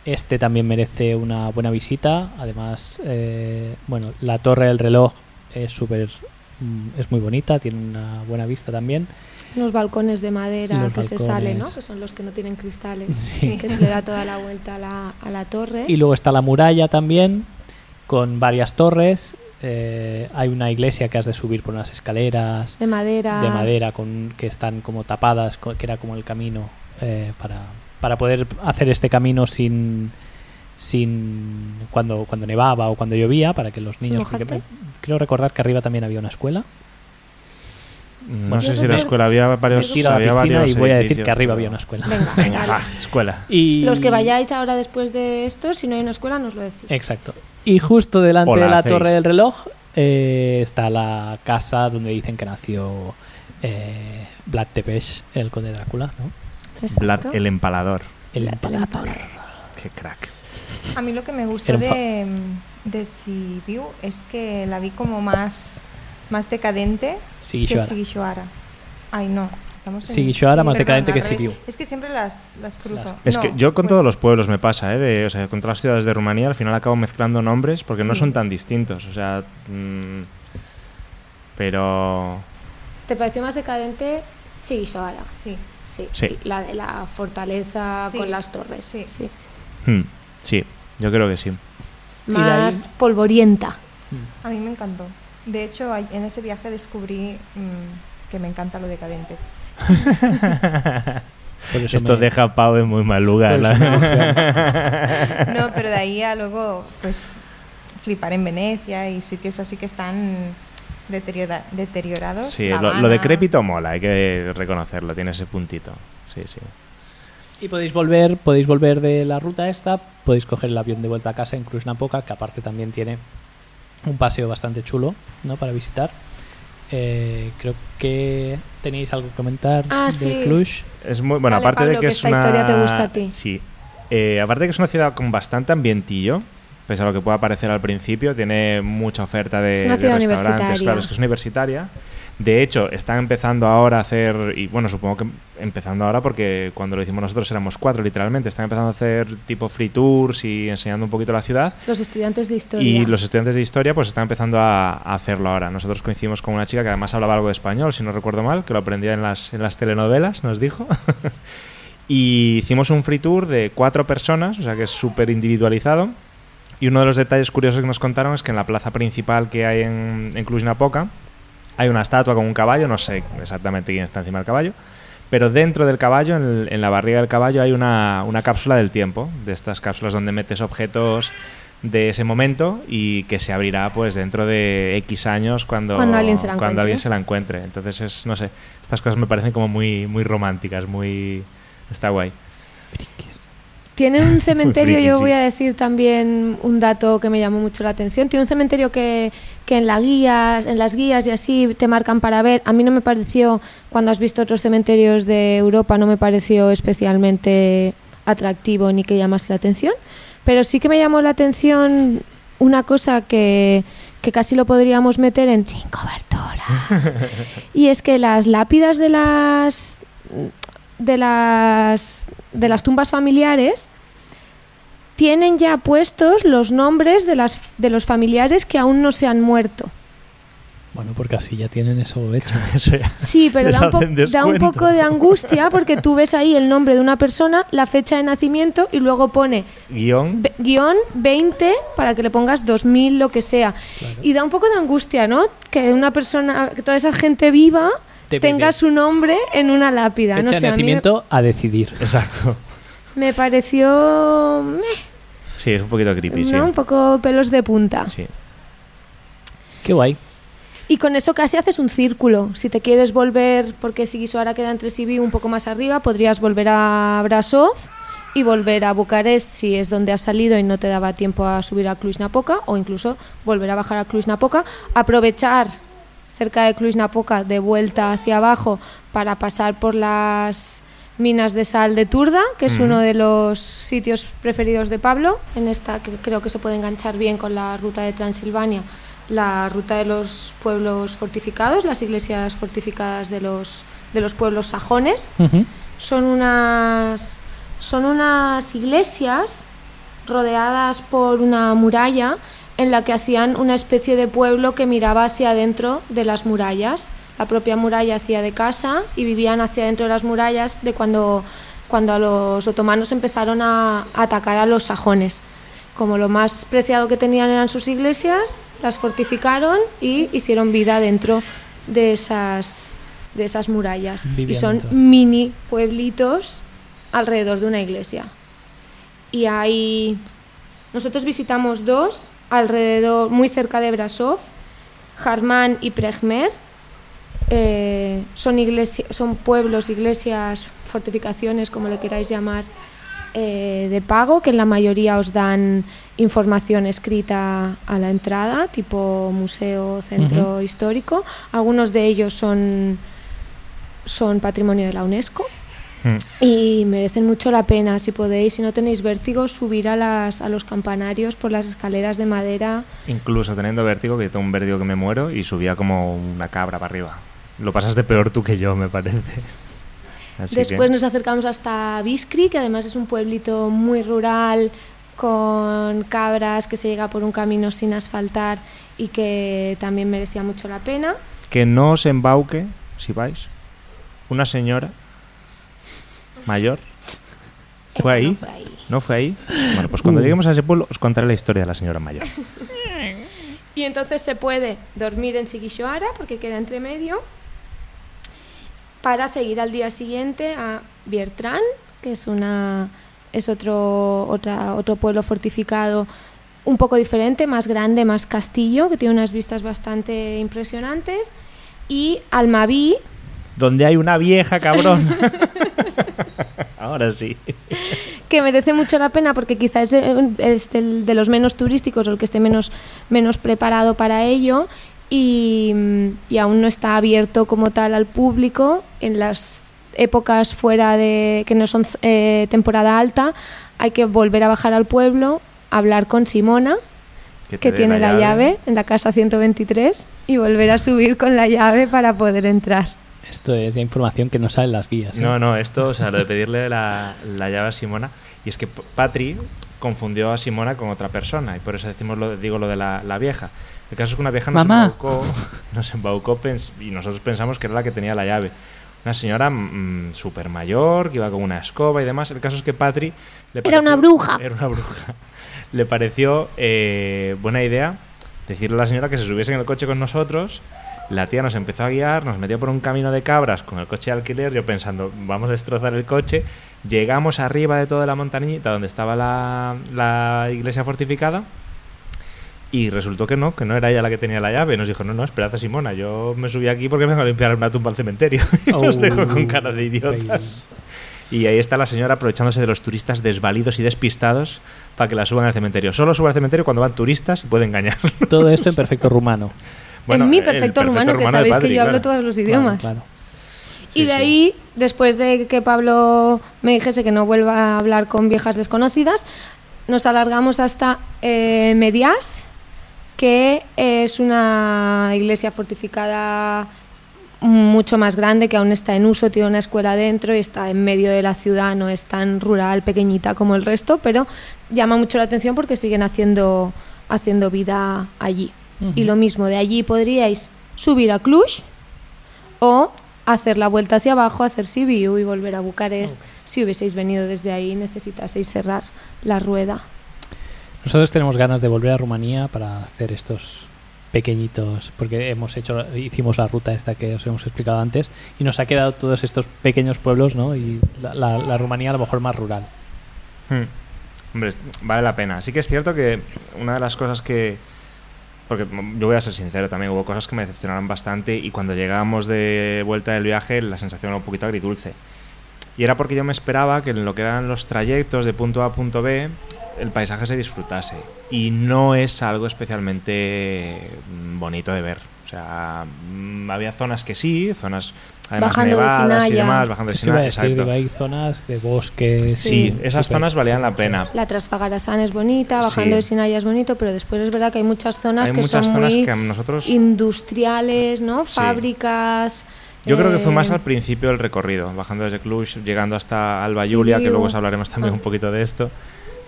Este también merece una buena visita. Además, eh, bueno, la torre del reloj es súper, mm, es muy bonita, tiene una buena vista también. Unos balcones de madera Los que se salen, ¿no? balcones. Que son los que no tienen cristales. Sí. Que se le da toda la vuelta a la, a la torre. Y luego está la muralla también, con varias torres. Eh, hay una iglesia que has de subir por unas escaleras de madera. de madera con, que están como tapadas, que era como el camino eh, para, para poder hacer este camino sin sin cuando cuando nevaba o cuando llovía para que los ¿Sin niños porque creo recordar que arriba también había una escuela No Bueno, sé si la escuela había varios, tiro a la piscina y voy a decir que arriba había una escuela Venga, Venga, vale. va, escuela. y Los que vayáis ahora después de esto, si no hay una escuela, nos lo decís. exacto y justo delante de la hacéis. torre del reloj eh, está la casa donde dicen que nació eh, Vlad Tepes el conde Drácula ¿no? Vlad el empalador. el empalador. Qué crack. A mí lo que me gustó de, de Sibiu es que la vi como más, más decadente que Sigishoara. Sigishoara. Ay, no. Estamos en... Sigishoara más perdón, decadente que. Sibiu. Es que siempre las, las cruzo. Las- Es No, que yo con pues- todos los pueblos me pasa, ¿eh? De, o sea, con todas las ciudades de Rumanía al final acabo mezclando nombres porque no son tan distintos. O sea, mm, pero ¿Te pareció más decadente? Sí, Soara. Sí. Sí. Sí. La de la fortaleza Sí. con las torres. Sí. sí. hmm, sí, yo creo que sí. Más polvorienta. A mí me encantó. De hecho, en ese viaje descubrí mm, que me encanta lo decadente. Por eso Esto me- deja a Pau en muy mal lugar. No, pero de ahí a luego, pues, flipar en Venecia y sitios así que están deteriora- deteriorados. sí, lo, lo decrépito mola, hay que reconocerlo, tiene ese puntito. Sí, sí. Y podéis volver, podéis volver de la ruta esta, podéis coger el avión de vuelta a casa en Cluj-Napoca, que aparte también tiene un paseo bastante chulo, ¿no? Para visitar. Eh, creo que tenéis algo que comentar Ah, de sí. Cluj. Es muy bueno, Dale, aparte Pablo, de que, que es esta una historia te gusta a ti. Sí. Eh, aparte de que es una ciudad con bastante ambientillo, pese a lo que pueda parecer al principio, tiene mucha oferta de, Es una de restaurantes, claro, es que es universitaria. De hecho, están empezando ahora a hacer, y bueno, supongo que empezando ahora porque cuando lo hicimos nosotros éramos cuatro, literalmente, están empezando a hacer tipo free tours y enseñando un poquito la ciudad. Los estudiantes de historia. Y los estudiantes de historia pues están empezando a, a hacerlo ahora. Nosotros coincidimos con una chica que además hablaba algo de español, si no recuerdo mal, que lo aprendía en las, en las telenovelas, nos dijo. Y hicimos un free tour de cuatro personas, o sea que es súper individualizado. Y uno de los detalles curiosos que nos contaron es que en la plaza principal que hay en, en Cluj-Napoca hay una estatua con un caballo, no sé exactamente quién está encima del caballo, pero dentro del caballo, en, en la barriga del caballo, hay una, una cápsula del tiempo, de estas cápsulas donde metes objetos de ese momento y que se abrirá pues dentro de X años cuando, Cuando alguien se la cuando encuentre. alguien se la encuentre. Entonces es, no sé, estas cosas me parecen como muy, muy románticas, muy... Está guay. Tiene un cementerio, friki, yo sí. voy a decir también un dato que me llamó mucho la atención. Tiene un cementerio que, que en, la guía, en las guías y así te marcan para ver. A mí no me pareció, cuando has visto otros cementerios de Europa, no me pareció especialmente atractivo ni que llamase la atención. Pero sí que me llamó la atención una cosa que, que casi lo podríamos meter en sin cobertura. y es que las lápidas de las de las de las tumbas familiares tienen ya puestos los nombres de las de los familiares que aún no se han muerto. Bueno, porque así ya tienen eso hecho. Sí, pero da un, da poco de angustia porque tú ves ahí el nombre de una persona, la fecha de nacimiento y luego pone Guión. guion 20 para que le pongas 2000 lo que sea. Y da un poco de angustia, ¿no? Que una persona, que toda esa gente viva tenga su nombre en una lápida. Fecha no de sé, a mí me- nacimiento a decidir. Exacto. me, pareció meh, Sí, es un poquito creepy, sí. un poco pelos de punta. Sí. Qué guay. Y con eso casi haces un círculo. Si te quieres volver, porque si ahora queda entre Sibiu un poco más arriba, podrías volver a Brasov y volver a Bucarest si es donde has salido y no te daba tiempo a subir a Cluj-Napoca o incluso volver a bajar a Cluj-Napoca, aprovechar cerca de Cluj-Napoca de vuelta hacia abajo para pasar por las minas de sal de Turda, que es uno de los sitios preferidos de Pablo, en esta que creo que se puede enganchar bien con la ruta de Transilvania, la ruta de los pueblos fortificados, las iglesias fortificadas de los, de los pueblos sajones. Son unas, son unas iglesias rodeadas por una muralla en la que hacían una especie de pueblo que miraba hacia adentro de las murallas. La propia muralla hacía de casa y vivían hacia adentro de las murallas de cuando, cuando los otomanos empezaron a, atacar a los sajones. Como lo más preciado que tenían eran sus iglesias, las fortificaron y hicieron vida dentro de esas, de esas murallas. y son mini pueblitos alrededor de una iglesia. Y hay. Nosotros visitamos dos alrededor, muy cerca de Brasov, Harman y Prejmer. Eh, son, iglesi- son pueblos, iglesias, fortificaciones, como le queráis llamar, eh, de pago, que en la mayoría os dan información escrita a la entrada, tipo museo, centro histórico. Algunos de ellos son, son patrimonio de la UNESCO. Hmm. Y merecen mucho la pena, si podéis, si no tenéis vértigo, subir a, las, a los campanarios por las escaleras de madera. Incluso teniendo vértigo, que tengo un vértigo que me muero y subía como una cabra para arriba. Lo pasaste peor tú que yo, me parece. Así Después que- nos acercamos hasta Biskri, que además es un pueblito muy rural, con cabras, que se llega por un camino sin asfaltar y que también merecía mucho la pena. que no os embauque, si vais, una señora mayor. ¿Fue ahí? no fue ahí. ¿No fue ahí? Bueno, pues cuando Uh. lleguemos a ese pueblo os contaré la historia de la señora mayor. Y entonces se puede dormir en Sigishoara, porque queda entre medio, para seguir al día siguiente a Biertrán, que es una es otro otra, otro pueblo fortificado un poco diferente, más grande, más castillo, que tiene unas vistas bastante impresionantes, y Almaví, Donde hay una vieja, cabrón. Ahora sí. que merece mucho la pena porque quizás es, del- de los menos turísticos o el que esté menos, menos preparado para ello y, y aún no está abierto como tal al público en las épocas fuera de que no son eh, temporada alta. Hay que volver a bajar al pueblo hablar con Simona que tiene la llave. en la casa 123 y volver a subir con la llave para poder entrar Esto es ya información que no sale en las guías. ¿eh? No, no, esto, o sea, lo de pedirle la, la llave a Simona. Y es que Patri confundió a Simona con otra persona. Y por eso decimos lo, digo lo de la, la vieja. El caso es que una vieja nos Mamá. embaucó, nos embaucó pens- y nosotros pensamos que era la que tenía la llave. Una señora mm, súper mayor, que iba con una escoba y demás. El caso es que Patri... Le Era una bruja. Era una bruja. Le pareció eh, buena idea decirle a la señora que se subiese en el coche con nosotros. La tía nos empezó a guiar, nos metió por un camino de cabras con el coche de alquiler, yo pensando, vamos a destrozar el coche. Llegamos arriba de toda la montañita donde estaba la, la iglesia fortificada y resultó que no, que no era ella la que tenía la llave. Nos dijo, no, no, esperad a Simona, yo me subí aquí porque me vengo a limpiar una tumba al cementerio. y nos Oh, dejó con cara de idiotas. Y ahí está la señora aprovechándose de los turistas desvalidos y despistados para que la suban al cementerio. Solo sube al cementerio cuando van turistas y puede engañar. Todo esto en perfecto rumano. Bueno, en mi el perfecto, rumano, que sabéis que yo hablo claro. todos los idiomas. Claro, Y Sí, de sí. ahí, después de que Pablo me dijese que no vuelva a hablar con viejas desconocidas, nos alargamos hasta eh, Medias, que es una iglesia fortificada mucho más grande, que aún está en uso, tiene una escuela dentro y está en medio de la ciudad, no es tan rural, pequeñita como el resto, pero llama mucho la atención porque siguen haciendo, haciendo vida allí. Y lo mismo, de allí podríais subir a Cluj o hacer la vuelta hacia abajo, hacer Sibiu y volver a Bucarest. Si hubieseis venido desde ahí, necesitaseis cerrar la rueda. Nosotros tenemos ganas de volver a Rumanía para hacer estos pequeñitos, porque hemos hecho, hicimos la ruta esta que os hemos explicado antes y nos ha quedado todos estos pequeños pueblos, ¿no? Y la, la- la Rumanía a lo mejor más rural. Hmm. Hombre, vale la pena. Sí que es cierto que una de las cosas que... Porque mm, yo voy a ser sincero también, hubo cosas que me decepcionaron bastante y cuando llegamos de vuelta del viaje la sensación era un poquito agridulce. Y era porque yo me esperaba que en lo que eran los trayectos de punto A a punto B el paisaje se disfrutase. Y no es algo especialmente mm, bonito de ver. O sea, mm, había zonas que sí, zonas además Bajando de nevadas y Sinaya. demás, bajando de Sinaya, decir, exacto. digo, hay zonas de bosque. Sí, Sí. esas zonas valían la pena. La Trasfagarasan es bonita, bajando Sí. de Sinaya es bonito, pero después es verdad que hay muchas zonas Hay que muchas son zonas muy que nosotros... industriales, ¿no? Sí. Fábricas. Yo creo que fue eh, más al principio del recorrido, bajando desde Cluj, llegando hasta Alba Julia, que luego os hablaremos también Ah. un poquito de esto.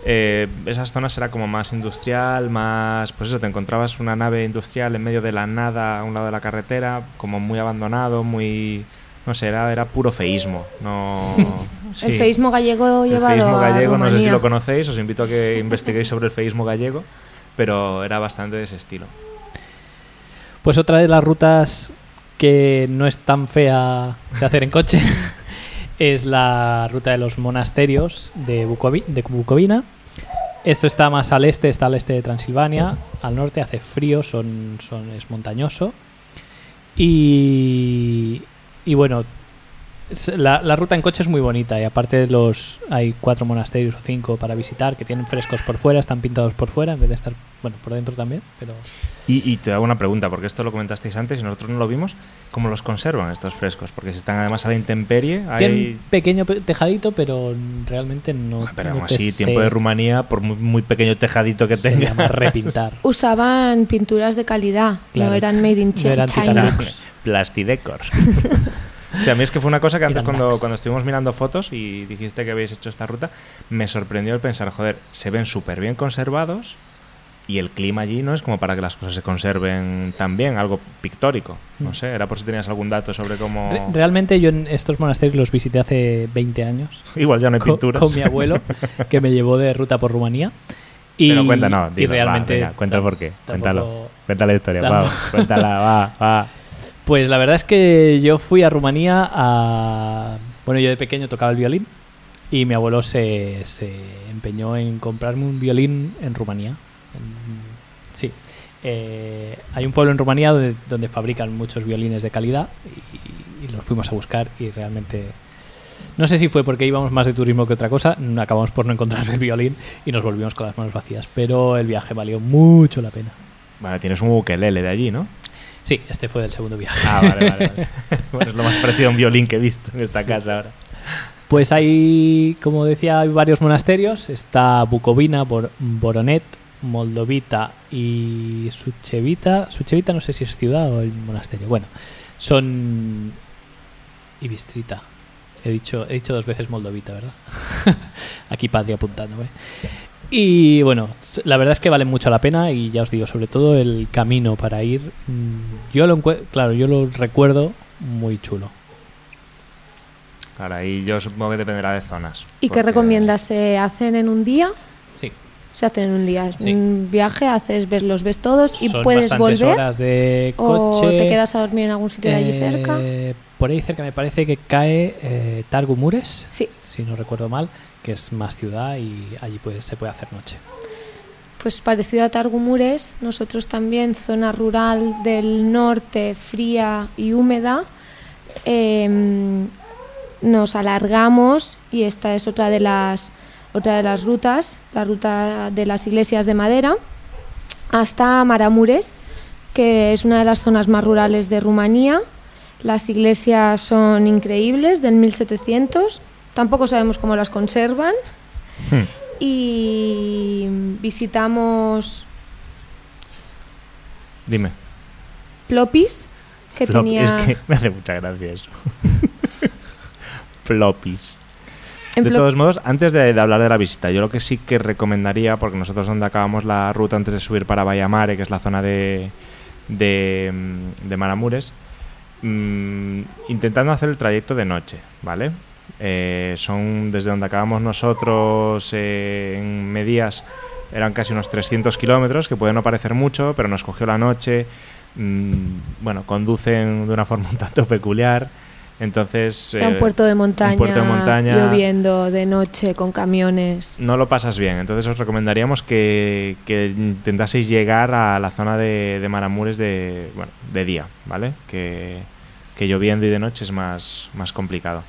Eh, esas zonas era como más industrial, más... Pues eso, te encontrabas una nave industrial en medio de la nada a un lado de la carretera, como muy abandonado, muy... No sé, era, era puro feísmo. No, sí. El feísmo gallego El llevado feísmo a gallego, no sé si lo conocéis, os invito a que investiguéis sobre el feísmo gallego, pero era bastante de ese estilo. Pues otra de las rutas que no es tan fea de hacer en coche es la ruta de los monasterios de, de Bucovina. Esto está más al este, está al este de Transilvania. Al norte hace frío, son, son, es montañoso. Y, y bueno, la, la ruta en coche es muy bonita y aparte de los hay cuatro monasterios o cinco para visitar que tienen frescos por fuera, están pintados por fuera en vez de estar bueno por dentro también, pero Y, y te hago una pregunta, porque esto lo comentasteis antes y nosotros no lo vimos. ¿Cómo los conservan estos frescos? Porque si están además a la intemperie, hay... un pequeño pe- tejadito, pero realmente no. Pero no aún te así, sé- tiempo de Rumanía, por muy, muy pequeño tejadito que se tenga. llama repintar. Usaban pinturas de calidad, Claro. no eran made in No eran China. Titanic. A mí es que fue una cosa que antes cuando, cuando estuvimos mirando fotos y dijiste que habéis hecho esta ruta, me sorprendió el pensar, joder, se ven súper bien conservados y el clima allí no es como para que las cosas se conserven tan bien, algo pictórico. No Mm. sé, era por si tenías algún dato sobre cómo... Re- realmente yo en estos monasterios los visité hace 20 años Igual ya no hay co- pinturas. con, mi abuelo, que me llevó de ruta por Rumanía. Y, Pero cuenta, no, y dilo, va, realmente. venga, cuenta el porqué, cuéntalo. Cuenta la historia, va, cuéntala, va, va. Pues la verdad es que yo fui a Rumanía a... Bueno, yo de pequeño tocaba el violín y mi abuelo se, se empeñó en comprarme un violín en Rumanía. Sí. Eh, hay un pueblo en Rumanía donde, donde fabrican muchos violines de calidad y, los fuimos a buscar y realmente... No sé si fue porque íbamos más de turismo que otra cosa, acabamos por no encontrar el violín y nos volvimos con las manos vacías, pero el viaje valió mucho la pena. Vale, tienes un ukelele de allí, ¿no? Sí, este fue del segundo viaje. Ah, vale, vale. vale. bueno, es lo más parecido a un violín que he visto en esta casa ahora. Pues hay, como decía, hay varios monasterios. Está Bucovina, Bor- Boronet, Moldovita y Suchevita. Suchevita no sé si es ciudad o el monasterio. Bueno, son... Y Bistrita. He dicho, he dicho dos veces Moldovita, ¿verdad? Aquí padre apuntándome. Y bueno, la verdad es que vale mucho la pena y ya os digo, sobre todo el camino para ir. mm, Yo lo claro, yo lo recuerdo muy chulo. Claro, ahí yo supongo que dependerá de zonas. ¿Y qué recomiendas? ¿Se hacen en un día? Sí. Se hacen en un día. Es Sí. un viaje, haces, ves, los ves todos y Son puedes bastantes volver. horas de ¿O te quedas a dormir en algún sitio de allí Eh, cerca? Por ahí cerca me parece que cae eh, Targumures, Sí. si no recuerdo mal, que es más ciudad y allí se puede hacer noche. Pues parecido a Targumures, nosotros también, zona rural del norte, fría y húmeda, em, nos alargamos y esta es otra de las otra de las rutas, la ruta de las iglesias de madera, hasta Maramures, que es una de las zonas más rurales de Rumanía. Las iglesias son increíbles, del 1700. Tampoco sabemos cómo las conservan. Hmm. Y visitamos Dime. Plopis, que tenía... Es que me hace mucha gracia eso. Plopis. en De Plop- todos modos, antes de, de hablar de la visita, yo lo que sí que recomendaría, porque nosotros donde acabamos la ruta antes de subir para Vallamare, que es la zona de, de, mm, de Maramures, mm, intentando hacer el trayecto de noche, ¿vale? Eh, son desde donde acabamos nosotros eh, en Medías, eran casi unos 300 kilómetros, que puede no parecer mucho, pero nos cogió la noche. mm, bueno, conducen de una forma un tanto peculiar. Entonces. Era un eh, puerto de montaña, un puerto de montaña. lloviendo de noche con camiones. no lo pasas bien. Entonces os recomendaríamos que, que intentaseis llegar a la zona de, de Maramures de, bueno, de día, ¿vale? Que, que lloviendo y de noche es más, más complicado.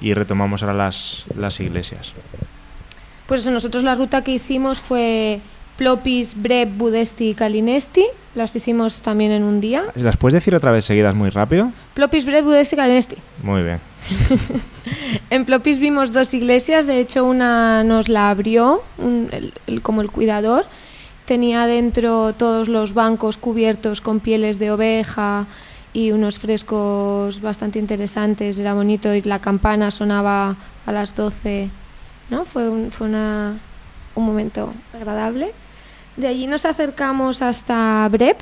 Y retomamos ahora las, las iglesias. Pues nosotros la ruta que hicimos fue Plopis, Breb, Budesti y Kalinesti. Las hicimos también en un día. ¿Las puedes decir otra vez seguidas muy rápido? Plopis, Breb, Budesti y Kalinesti. Muy bien. En Plopis vimos dos iglesias, de hecho una nos la abrió un- el- el- como el cuidador. Tenía dentro todos los bancos cubiertos con pieles de oveja y unos frescos bastante interesantes, era bonito y la campana sonaba a las 12, ¿no? Fue un, fue una- un momento agradable. De allí nos acercamos hasta Brep,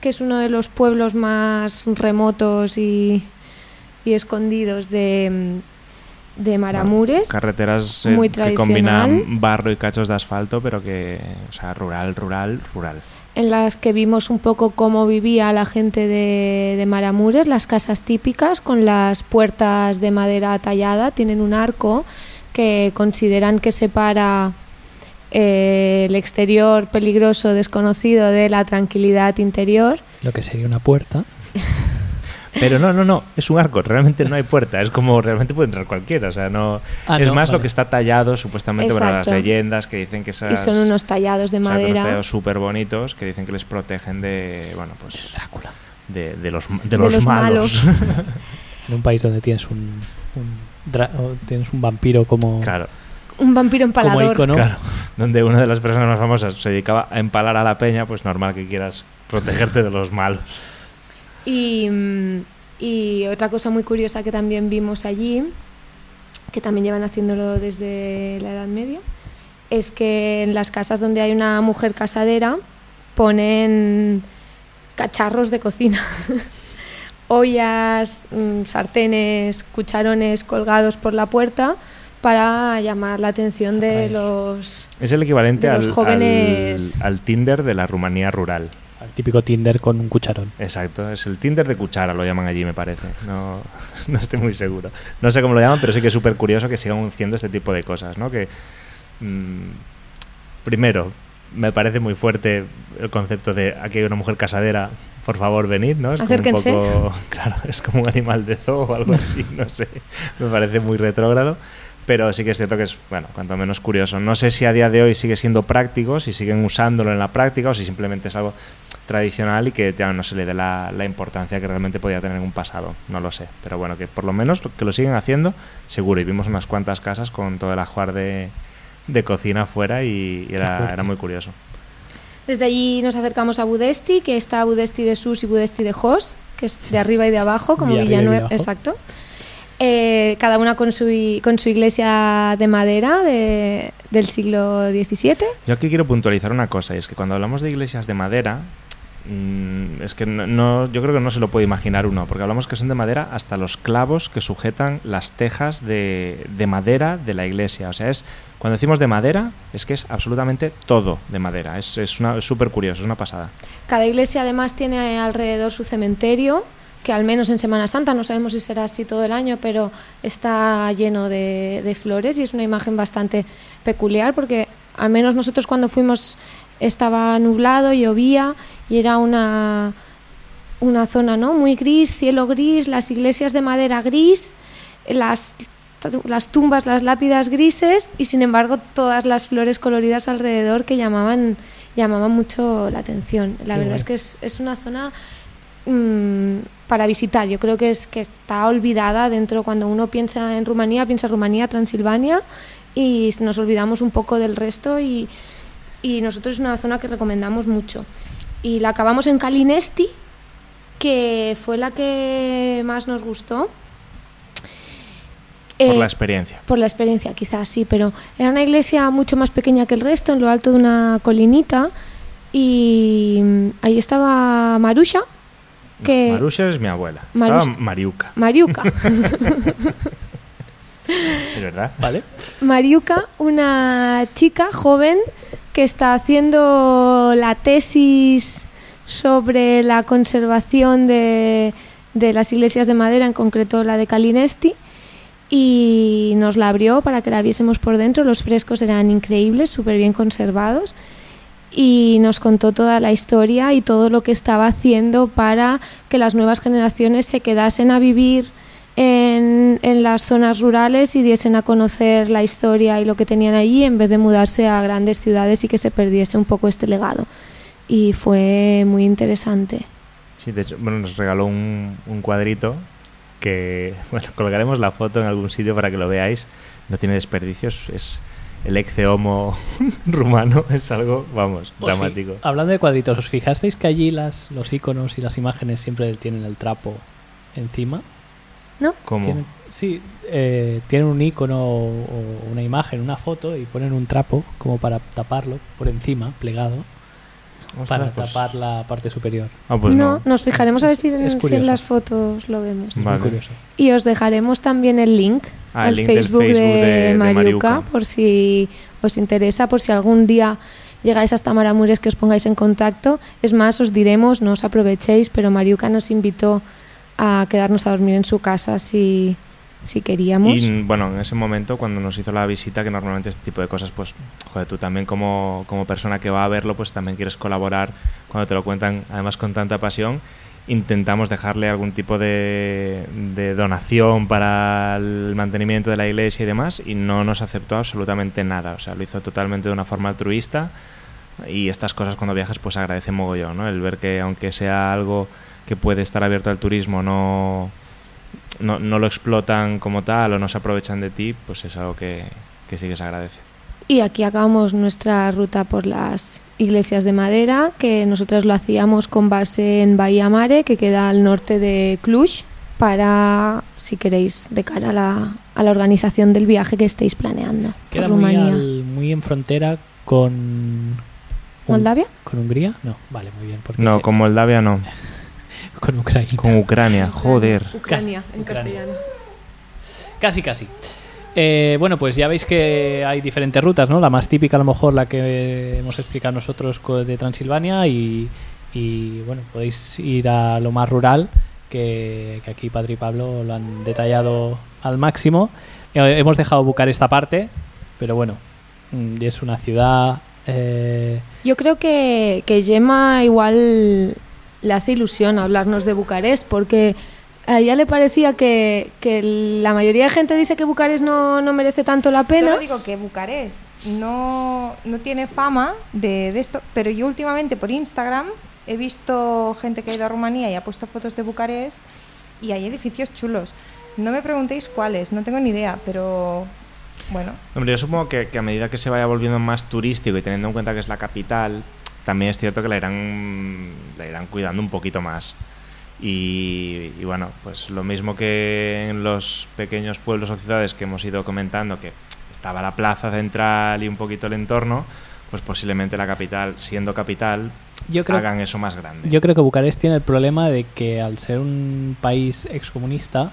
que es uno de los pueblos más remotos y, y escondidos de, de Maramures. Carreteras eh, Muy que combinan barro y cachos de asfalto, pero que, o sea, rural, rural, rural. En las que vimos un poco cómo vivía la gente de, de Maramures, las casas típicas con las puertas de madera tallada, tienen un arco que consideran que separa eh, el exterior peligroso desconocido de la tranquilidad interior. Lo que sería una puerta. Pero no, no, no, es un arco, realmente no hay puerta, es como realmente puede entrar cualquiera, o sea, no... Ah, es no, más lo que está tallado supuestamente para las leyendas que dicen que esas... Y son unos tallados de exacto, unos madera. tallados súper bonitos que dicen que les protegen de, bueno, pues... Drácula. De, de los, de los, los malos. En un país donde tienes un, un tienes un vampiro como, claro, Un vampiro como empalador. icono. claro. Donde una de las personas más famosas se dedicaba a empalar a la peña, pues normal que quieras protegerte de los malos. Y, mm, y otra cosa muy curiosa que también vimos allí, que también llevan haciéndolo desde la Edad Media, es que en las casas donde hay una mujer casadera ponen cacharros de cocina. Ollas, mm, sartenes, cucharones colgados por la puerta para llamar la atención de Atraer. los... Es el equivalente De los al, jóvenes- al, al Tinder de la Rumanía rural. El típico Tinder con un cucharón. Exacto, es el Tinder de cuchara, lo llaman allí, me parece. No, no estoy muy seguro. No sé cómo lo llaman, pero sí que es súper curioso que sigan haciendo este tipo de cosas, ¿no? Que, mm, primero, me parece muy fuerte el concepto de aquí hay una mujer casadera, por favor, venid, ¿no? Es como un Acérquense. poco, claro, es como un animal de zoo o algo así, no sé. Me parece muy retrógrado. Pero sí que es cierto que es, bueno, cuanto menos curioso. No sé si a día de hoy sigue siendo práctico, si siguen usándolo en la práctica o si simplemente es algo tradicional y que ya no se le dé la, la importancia que realmente podía tener en un pasado. No lo sé. Pero bueno, que por lo menos lo- que lo siguen haciendo, seguro. Y vimos unas cuantas casas con todo el ajuar de, de cocina afuera y, y era, muy curioso. Desde allí nos acercamos a Budesti, que está Budesti de Sus y Budesti de Jos, que es de arriba y de abajo, como Villanueva. Exacto. Eh, cada una con su, con su iglesia de madera de- del siglo XVII. Yo aquí quiero puntualizar una cosa, y es que cuando hablamos de iglesias de madera, mm, es que no, no- yo creo que no se lo puede imaginar uno, porque hablamos que son de madera hasta los clavos que sujetan las tejas de, de madera de la iglesia. O sea, es cuando decimos de madera, es que es absolutamente todo de madera. Es una- es súper curioso, es una pasada. Cada iglesia además tiene alrededor su cementerio, que al menos en Semana Santa, no sabemos si será así todo el año, pero está lleno de, de flores y es una imagen bastante peculiar porque al menos nosotros cuando fuimos estaba nublado, llovía y era una, una zona ¿no? muy gris, cielo gris, las iglesias de madera gris, las, las tumbas, las lápidas grises y sin embargo todas las flores coloridas alrededor que llamaban, llamaban mucho la atención. La Qué verdad guay. es que es, es una zona mm, para visitar. Yo creo que es que está olvidada dentro cuando uno piensa en Rumanía, piensa Rumanía, Transilvania y nos olvidamos un poco del resto y, y nosotros es una zona que recomendamos mucho. Y la acabamos en Kalinesti, que fue la que más nos gustó. Por Eh, la experiencia. por la experiencia, quizás sí, pero era una iglesia mucho más pequeña que el resto, en lo alto de una colinita. Y ahí estaba Marusha, que... Marusha es mi abuela. Marusha. Estaba Mariuca, Mariuca. es verdad. ¿Vale? Mariuca, una chica joven que está haciendo la tesis sobre la conservación de, de las iglesias de madera, en concreto la de Kalinesti, y nos la abrió para que la viésemos por dentro. Los frescos eran increíbles, súper bien conservados, y nos contó toda la historia y todo lo que estaba haciendo para que las nuevas generaciones se quedasen a vivir en, en las zonas rurales y diesen a conocer la historia y lo que tenían allí en vez de mudarse a grandes ciudades y que se perdiese un poco este legado. Y fue muy interesante. Sí, de hecho, bueno, nos regaló un, un cuadrito que, bueno, colgaremos la foto en algún sitio para que lo veáis. No tiene desperdicios, es el ex homo rumano, es algo, vamos, dramático. Hablando de cuadritos, ¿os fijasteis que allí las, los iconos y las imágenes siempre tienen el trapo encima? ¿No? ¿Cómo? Tienen- sí, eh, tienen un icono o una imagen, una foto y ponen un trapo como para taparlo por encima, plegado, Ostras, para pues- tapar la parte superior. Ah, pues no, no. nos fijaremos a ver si en, Es si en curioso. las fotos lo vemos. Vale. muy curioso. Y os dejaremos también el link Ah, al el link del Facebook, Facebook de, de- de Mariuca, Mariuca. por si os interesa, por si algún día llegáis hasta Maramures que os pongáis en contacto. Es más, os diremos, no os aprovechéis, pero Mariuca nos invitó a quedarnos a dormir en su casa si, si queríamos. Bueno, en ese momento, cuando nos hizo la visita, que normalmente este tipo de cosas, pues, joder, tú también como, como persona que va a verlo, pues también quieres colaborar cuando te lo cuentan, además con tanta pasión. Intentamos dejarle algún tipo de, de donación para el mantenimiento de la iglesia y demás, y no nos aceptó absolutamente nada. O sea, lo hizo totalmente de una forma altruista. Y estas cosas cuando viajas, pues agradece mogollón, ¿no? El ver que aunque sea algo que puede estar abierto al turismo, no, no, no lo explotan como tal o no se aprovechan de ti, pues es algo que, que sí que se agradece. Y aquí acabamos nuestra ruta por las iglesias de madera, que nosotros lo hacíamos con base en Bahía Mare, que queda al norte de Cluj, para, si queréis, de cara a la, a la organización del viaje que estéis planeando Queda por muy, Rumanía. al- muy en frontera con... un- ¿Moldavia? ¿Con Hungría? No, vale, muy bien. Porque No, con Moldavia no, con Ucrania. con Ucrania, joder. Ucrania, Casi, en Ucrania. castellano. Casi, casi. Eh, bueno, pues ya veis que hay diferentes rutas, ¿no? La más típica, a lo mejor, la que hemos explicado nosotros de Transilvania y, y, bueno, podéis ir a lo más rural, que, que aquí Padre y Pablo lo han detallado al máximo. Eh, hemos dejado bucar esta parte, pero bueno, mm, es una ciudad... eh, Yo creo que, que Gemma igual le hace ilusión hablarnos de Bucarest, porque a ella le parecía que, que la mayoría de gente dice que Bucarest no, no merece tanto la pena. Solo digo que Bucarest no, no tiene fama de, de esto, pero yo últimamente por Instagram he visto gente que ha ido a Rumanía y ha puesto fotos de Bucarest y hay edificios chulos. No me preguntéis cuáles, no tengo ni idea, pero bueno, Hombre, yo supongo que, que a medida que se vaya volviendo más turístico y teniendo en cuenta que es la capital, también es cierto que la irán, la irán cuidando un poquito más. Y, y bueno, pues lo mismo que en los pequeños pueblos o ciudades que hemos ido comentando, que estaba la plaza central y un poquito el entorno, pues posiblemente la capital, siendo capital, Yo creo, hagan eso más grande. yo creo que Bucarest tiene el problema de que al ser un país excomunista,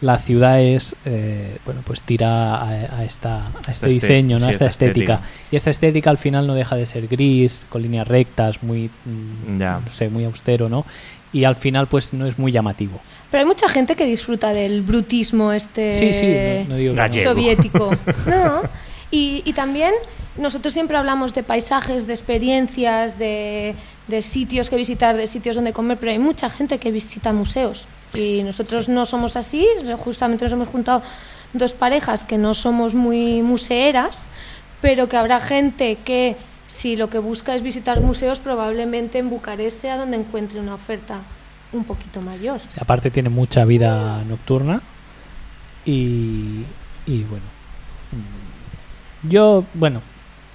la ciudad es, eh, bueno, pues tira a, a esta, a este Esta este- diseño, ¿no? sí, a esta esta estética. estética. Y esta estética al final no deja de ser gris, con líneas rectas, muy, mm, Ya. no sé, muy austero, ¿no? Y al final, pues no es muy llamativo. Pero hay mucha gente que disfruta del brutismo este Sí, sí, no, no digo soviético. No. Y, y también nosotros siempre hablamos de paisajes, de experiencias, de, de sitios que visitar, de sitios donde comer, pero hay mucha gente que visita museos. Y nosotros no somos así, justamente nos hemos juntado dos parejas que no somos muy museeras, pero que habrá gente que si lo que busca es visitar museos, probablemente en Bucarest sea donde encuentre una oferta un poquito mayor. Aparte tiene mucha vida nocturna y, y bueno. Yo, bueno,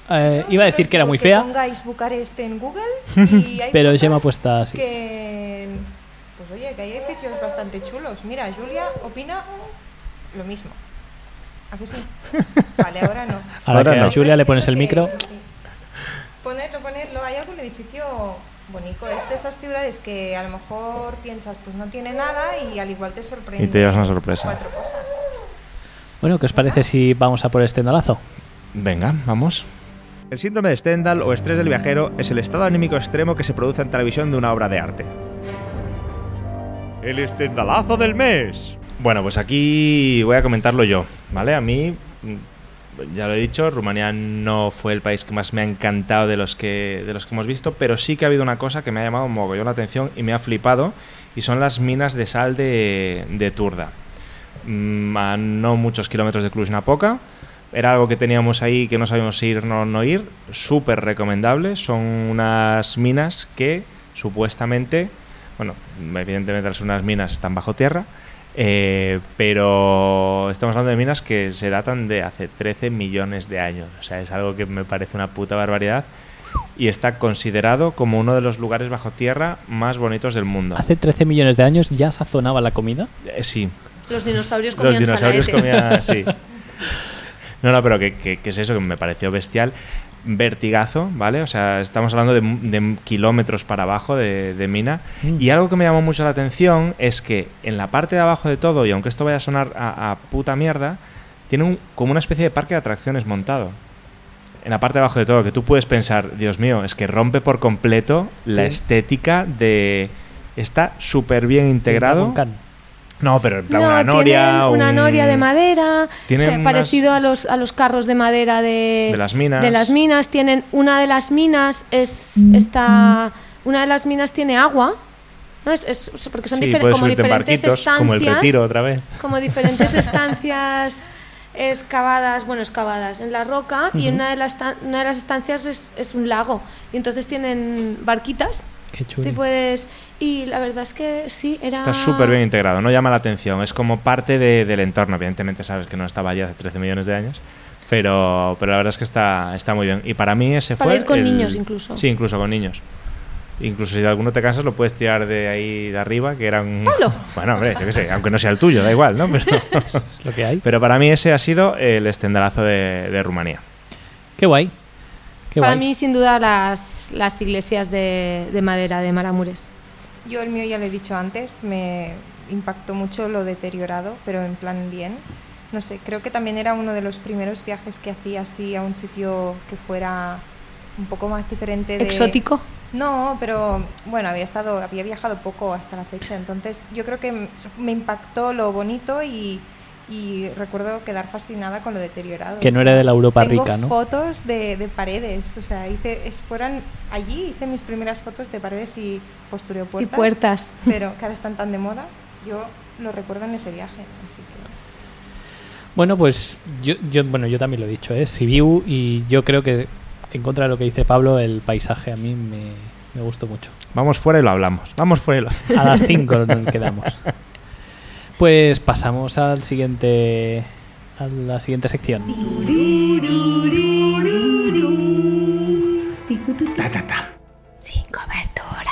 eh, iba a decir que era muy fea, pongáis Bucarest en Google y hay pero fotos Gemma ha puesto así. que pues oye que hay edificios bastante chulos mira Julia opina lo mismo ¿a que sí? vale ahora no Ahora, Ahora que a no. Julia le pones el micro. Sí. ponerlo ponerlo hay algún edificio bonito es de esas ciudades que a lo mejor piensas pues no tiene nada y al igual te sorprende Y te llevas una sorpresa. cuatro cosas Bueno, ¿qué os parece si vamos a por este endalazo? Venga, vamos. El síndrome de Stendhal o estrés del viajero es el estado anímico extremo que se produce ante la visión de una obra de arte. El estendalazo del mes. Bueno, pues aquí voy a comentarlo yo, ¿vale? A mí, mm, ya lo he dicho, Rumanía no fue el país que más me ha encantado de los que, de los que hemos visto, pero sí que ha habido una cosa que me ha llamado un mogollón la atención y me ha flipado, y son las minas de sal de, de Turda. Mm, a no muchos kilómetros de Cluj-Napoca. Era algo que teníamos ahí que no sabíamos si ir o no ir. Súper recomendable. Son unas minas que supuestamente, bueno, evidentemente las unas minas están bajo tierra, eh, pero estamos hablando de minas que se datan de hace 13 millones de años. O sea, es algo que me parece una puta barbaridad. Y está considerado como uno de los lugares bajo tierra más bonitos del mundo. Hace 13 millones de años ya sazonaba la comida. Eh, sí, Los dinosaurios comían los dinosaurios salaete. comían sí. No, no, pero que, que- que es eso que me pareció bestial. Vertigazo, ¿vale? O sea, estamos hablando de, de kilómetros para abajo de, de mina. Mm. Y algo que me llamó mucho la atención es que en la parte de abajo de todo, y aunque esto vaya a sonar a, a puta mierda, tiene un- como una especie de parque de atracciones montado. En la parte de abajo de todo, que tú puedes pensar, Dios mío, es que rompe por completo la Sí. estética de... Está súper bien integrado. No, pero en plan No, una noria. una un- noria de madera, Tienen que unas- parecido a los, a los carros de madera de, De las minas. de las minas. Tienen una de las minas es esta, una de las minas tiene agua, ¿no? Es, es- porque son Sí, difer- como diferentes estancias, como el retiro otra vez. como diferentes estancias excavadas, bueno, excavadas en la roca y Ujú. una de las una de las estancias es, es un lago y entonces tienen barquitas. Qué chulo. Te puedes y la verdad es que sí era Está súper bien integrado, no llama la atención, es como parte de- del entorno. Evidentemente sabes que no estaba allí hace 13 millones de años, pero, pero la verdad es que está, está muy bien. Y para mí ese Para fue. ir con el- niños incluso. Sí, incluso con niños. Incluso si de alguno te cansas, lo puedes tirar de ahí de arriba, que era un. Pablo. Bueno, hombre, yo qué sé, aunque no sea el tuyo, da igual, ¿no? Pero, Es lo que hay. pero para mí ese ha sido el estendalazo de, de Rumanía. Qué guay. Qué Para guay. mí, sin duda, las, las iglesias de, de madera de Maramures. Yo el mío ya lo he dicho antes, me impactó mucho lo deteriorado, pero en plan bien. No sé, creo que también era uno de los primeros viajes que hacía así a un sitio que fuera un poco más diferente de... Exótico. No, pero bueno, había estado, había viajado poco hasta la fecha, entonces yo creo que me impactó lo bonito y, y recuerdo quedar fascinada con lo deteriorado. Que o no sea, era de la Europa tengo rica, ¿no? fotos de, de paredes, o sea, hice, es, fueran allí hice mis primeras fotos de paredes y postureo puertas. Y puertas. Pero que ahora están tan de moda, yo lo recuerdo en ese viaje, así que... Bueno, pues yo, yo, bueno, yo también lo he dicho, ¿eh? Sibiu y yo creo que en contra de lo que dice Pablo, el paisaje a mí me, me gustó mucho. Vamos fuera y lo hablamos. Vamos fuera y lo A las 5 nos quedamos. Pues pasamos al siguiente a la siguiente sección. Sin cobertura.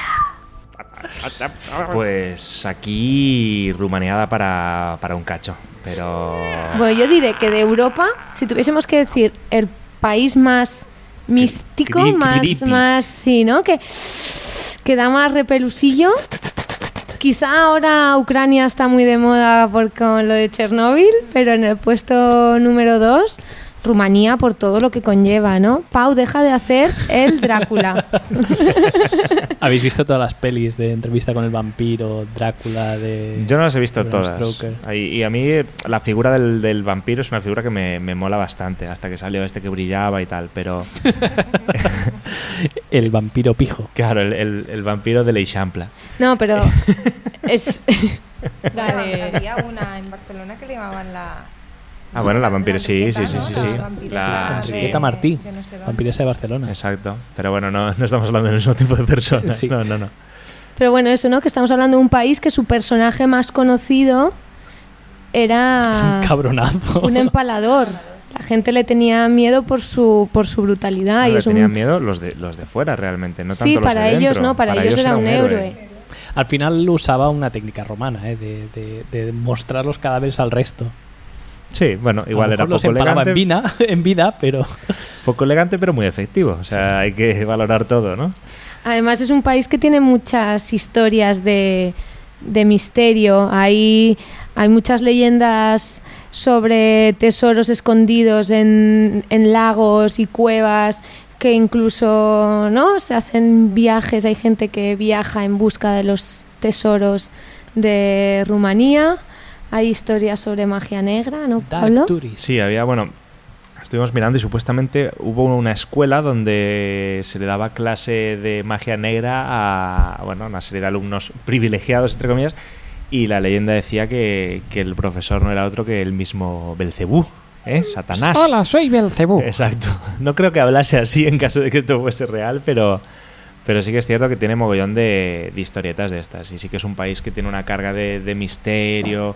Pues aquí rumaneada para, para un cacho. Pero. Bueno, yo diré que de Europa, si tuviésemos que decir el país más místico, más, más, sí, ¿no? Que, que da más repelusillo. Quizá ahora Ucrania está muy de moda por con lo de Chernóbil, pero en el puesto número 2, Rumanía por todo lo que conlleva, ¿no? Pau, deja de hacer el Drácula. ¿Habéis visto todas las pelis de entrevista con el vampiro, Drácula, de... Yo no las he visto todas. Y a mí eh, la figura del, del vampiro es una figura que me, me mola bastante, hasta que salió este que brillaba y tal, pero El vampiro pijo. claro, el, el- el vampiro de l'Eixample. No, pero es... Dale. había una en Barcelona que le llamaban la. Ah, bueno, la vampira, sí, sí, sí, sí, La sí. La-. Enriqueta Martí, vampiresa de Barcelona. Exacto. Pero bueno, no, no estamos hablando del mismo tipo de personas. Sí. No, no, no. Pero bueno, eso, ¿no? Que estamos hablando de un país que su personaje más conocido era Un cabronazo. un empalador. La gente le tenía miedo por su, por su brutalidad. No, y le es un- tenían miedo los de, los de fuera realmente, no tanto Sí, los para de ellos dentro. no, para, ellos, era un héroe. Al final usaba una técnica romana, ¿eh? de, de- de mostrar los cadáveres al resto. Sí, bueno, A igual era poco elegante, en vida, en vida, pero poco elegante, pero muy efectivo. O sea, hay que valorar todo, ¿no? Además es un país que tiene muchas historias de, de misterio. Hay, hay muchas leyendas sobre tesoros escondidos en, en lagos y cuevas que incluso no se hacen viajes. Hay gente que viaja en busca de los tesoros de Rumanía. Hay historias sobre magia negra, ¿no, Pablo? Sí, había, bueno, estuvimos mirando y supuestamente hubo una escuela donde se le daba clase de magia negra a, bueno, una serie de alumnos privilegiados, entre comillas, y la leyenda decía que, que el profesor no era otro que el mismo Belcebú, ¿eh? Satanás. soy Belcebú. Exacto. No creo que hablase así en caso de que esto fuese real, pero, pero sí que es cierto que tiene mogollón de, de historietas de estas. Y sí que es un país que tiene una carga de, de misterio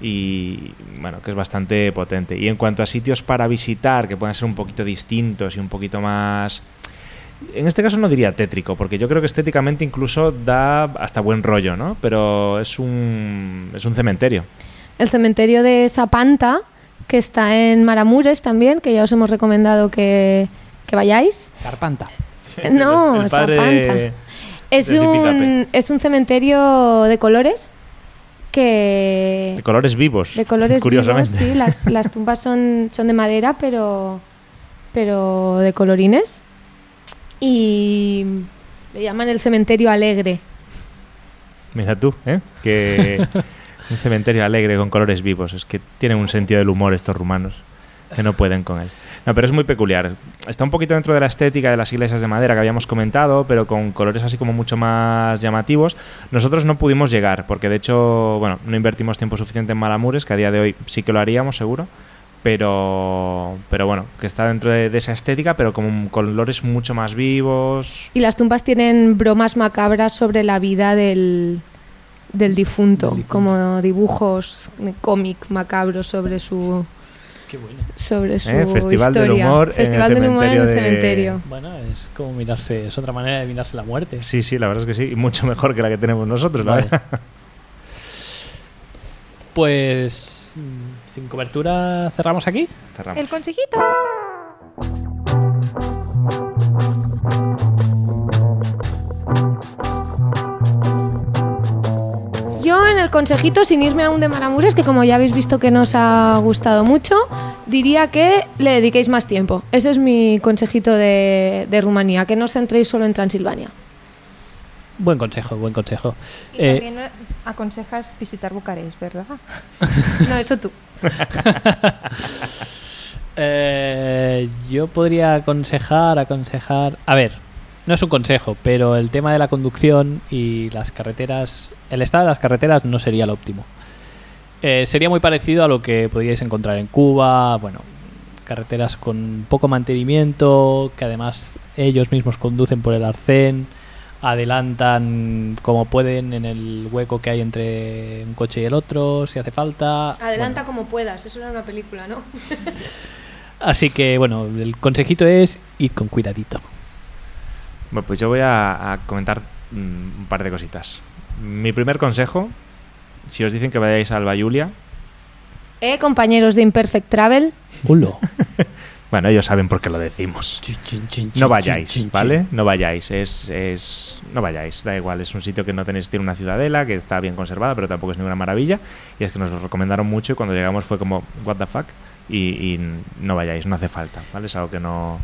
y bueno, que es bastante potente. Y en cuanto a sitios para visitar, que puedan ser un poquito distintos y un poquito más... En este caso no diría tétrico, porque yo creo que estéticamente incluso da hasta buen rollo, ¿no? Pero es un, es un cementerio. El cementerio de Sapanta, que está en Maramures también, que ya os hemos recomendado que, que vayáis. Carpanta. No, El padre. Es de un, es un cementerio de colores que... De colores vivos, de colores curiosamente. vivos, sí. Las, las tumbas son, son de madera, pero, pero de colorines. Y le llaman el cementerio alegre. Mira tú, ¿eh? Que un cementerio alegre con colores vivos. Es que tienen un sentido del humor estos rumanos. Que no pueden con él. No, pero es muy peculiar. Está un poquito dentro de la estética de las iglesias de madera que habíamos comentado, pero con colores así como mucho más llamativos. Nosotros no pudimos llegar, porque de hecho, bueno, no invertimos tiempo suficiente en Malamures, que a día de hoy sí que lo haríamos, seguro. Pero, pero bueno, que está dentro de, de esa estética, pero con colores mucho más vivos. Y las tumbas tienen bromas macabras sobre la vida del, del difunto, Del difunto. como dibujos cómic macabros sobre su Qué bueno. sobre su Eh, Festival del historia. humor en el Festival del humor en el cementerio de-. Bueno, es como mirarse, es otra manera de mirarse la muerte. Sí, sí, la verdad es que sí. Y mucho mejor que la que tenemos nosotros, la verdad. Pues mm, sin cobertura cerramos aquí. Cerramos. El consejito. Yo en el consejito, sin irme aún de Maramures, que como ya habéis visto que nos ha gustado mucho, diría que le dediquéis más tiempo. Ese es mi consejito de, de Rumanía, que no os centréis solo en Transilvania. Buen consejo, buen consejo. Y Eh, también eh, aconsejas visitar Bucarest, ¿verdad? No, eso tú. Eh, yo podría aconsejar, aconsejar. A ver, no es un consejo, pero el tema de la conducción y las carreteras, el estado de las carreteras no sería lo óptimo. Eh, sería muy parecido a lo que podríais encontrar en Cuba, bueno, carreteras con poco mantenimiento, que además ellos mismos conducen por el arcén, adelantan como pueden en el hueco que hay entre un coche y el otro, si hace falta. Adelanta Bueno, como puedas, eso era una película, ¿no? Así que bueno, el consejito es ir con cuidadito. Bueno, pues yo voy a, a comentar mm, un par de cositas. Mi primer consejo, si os dicen que vayáis a Alba Julia, ¿Eh, compañeros de Imperfect Travel? Hulo. Bueno, ellos saben por qué lo decimos. No vayáis, ¿vale? No vayáis, es, es... No vayáis, da igual, es un sitio que no tenéis, tiene una ciudadela, que está bien conservada, pero tampoco es ninguna maravilla. Y es que nos lo recomendaron mucho y cuando llegamos fue como, what the fuck, y, y no vayáis, no hace falta, ¿vale? Es algo que no...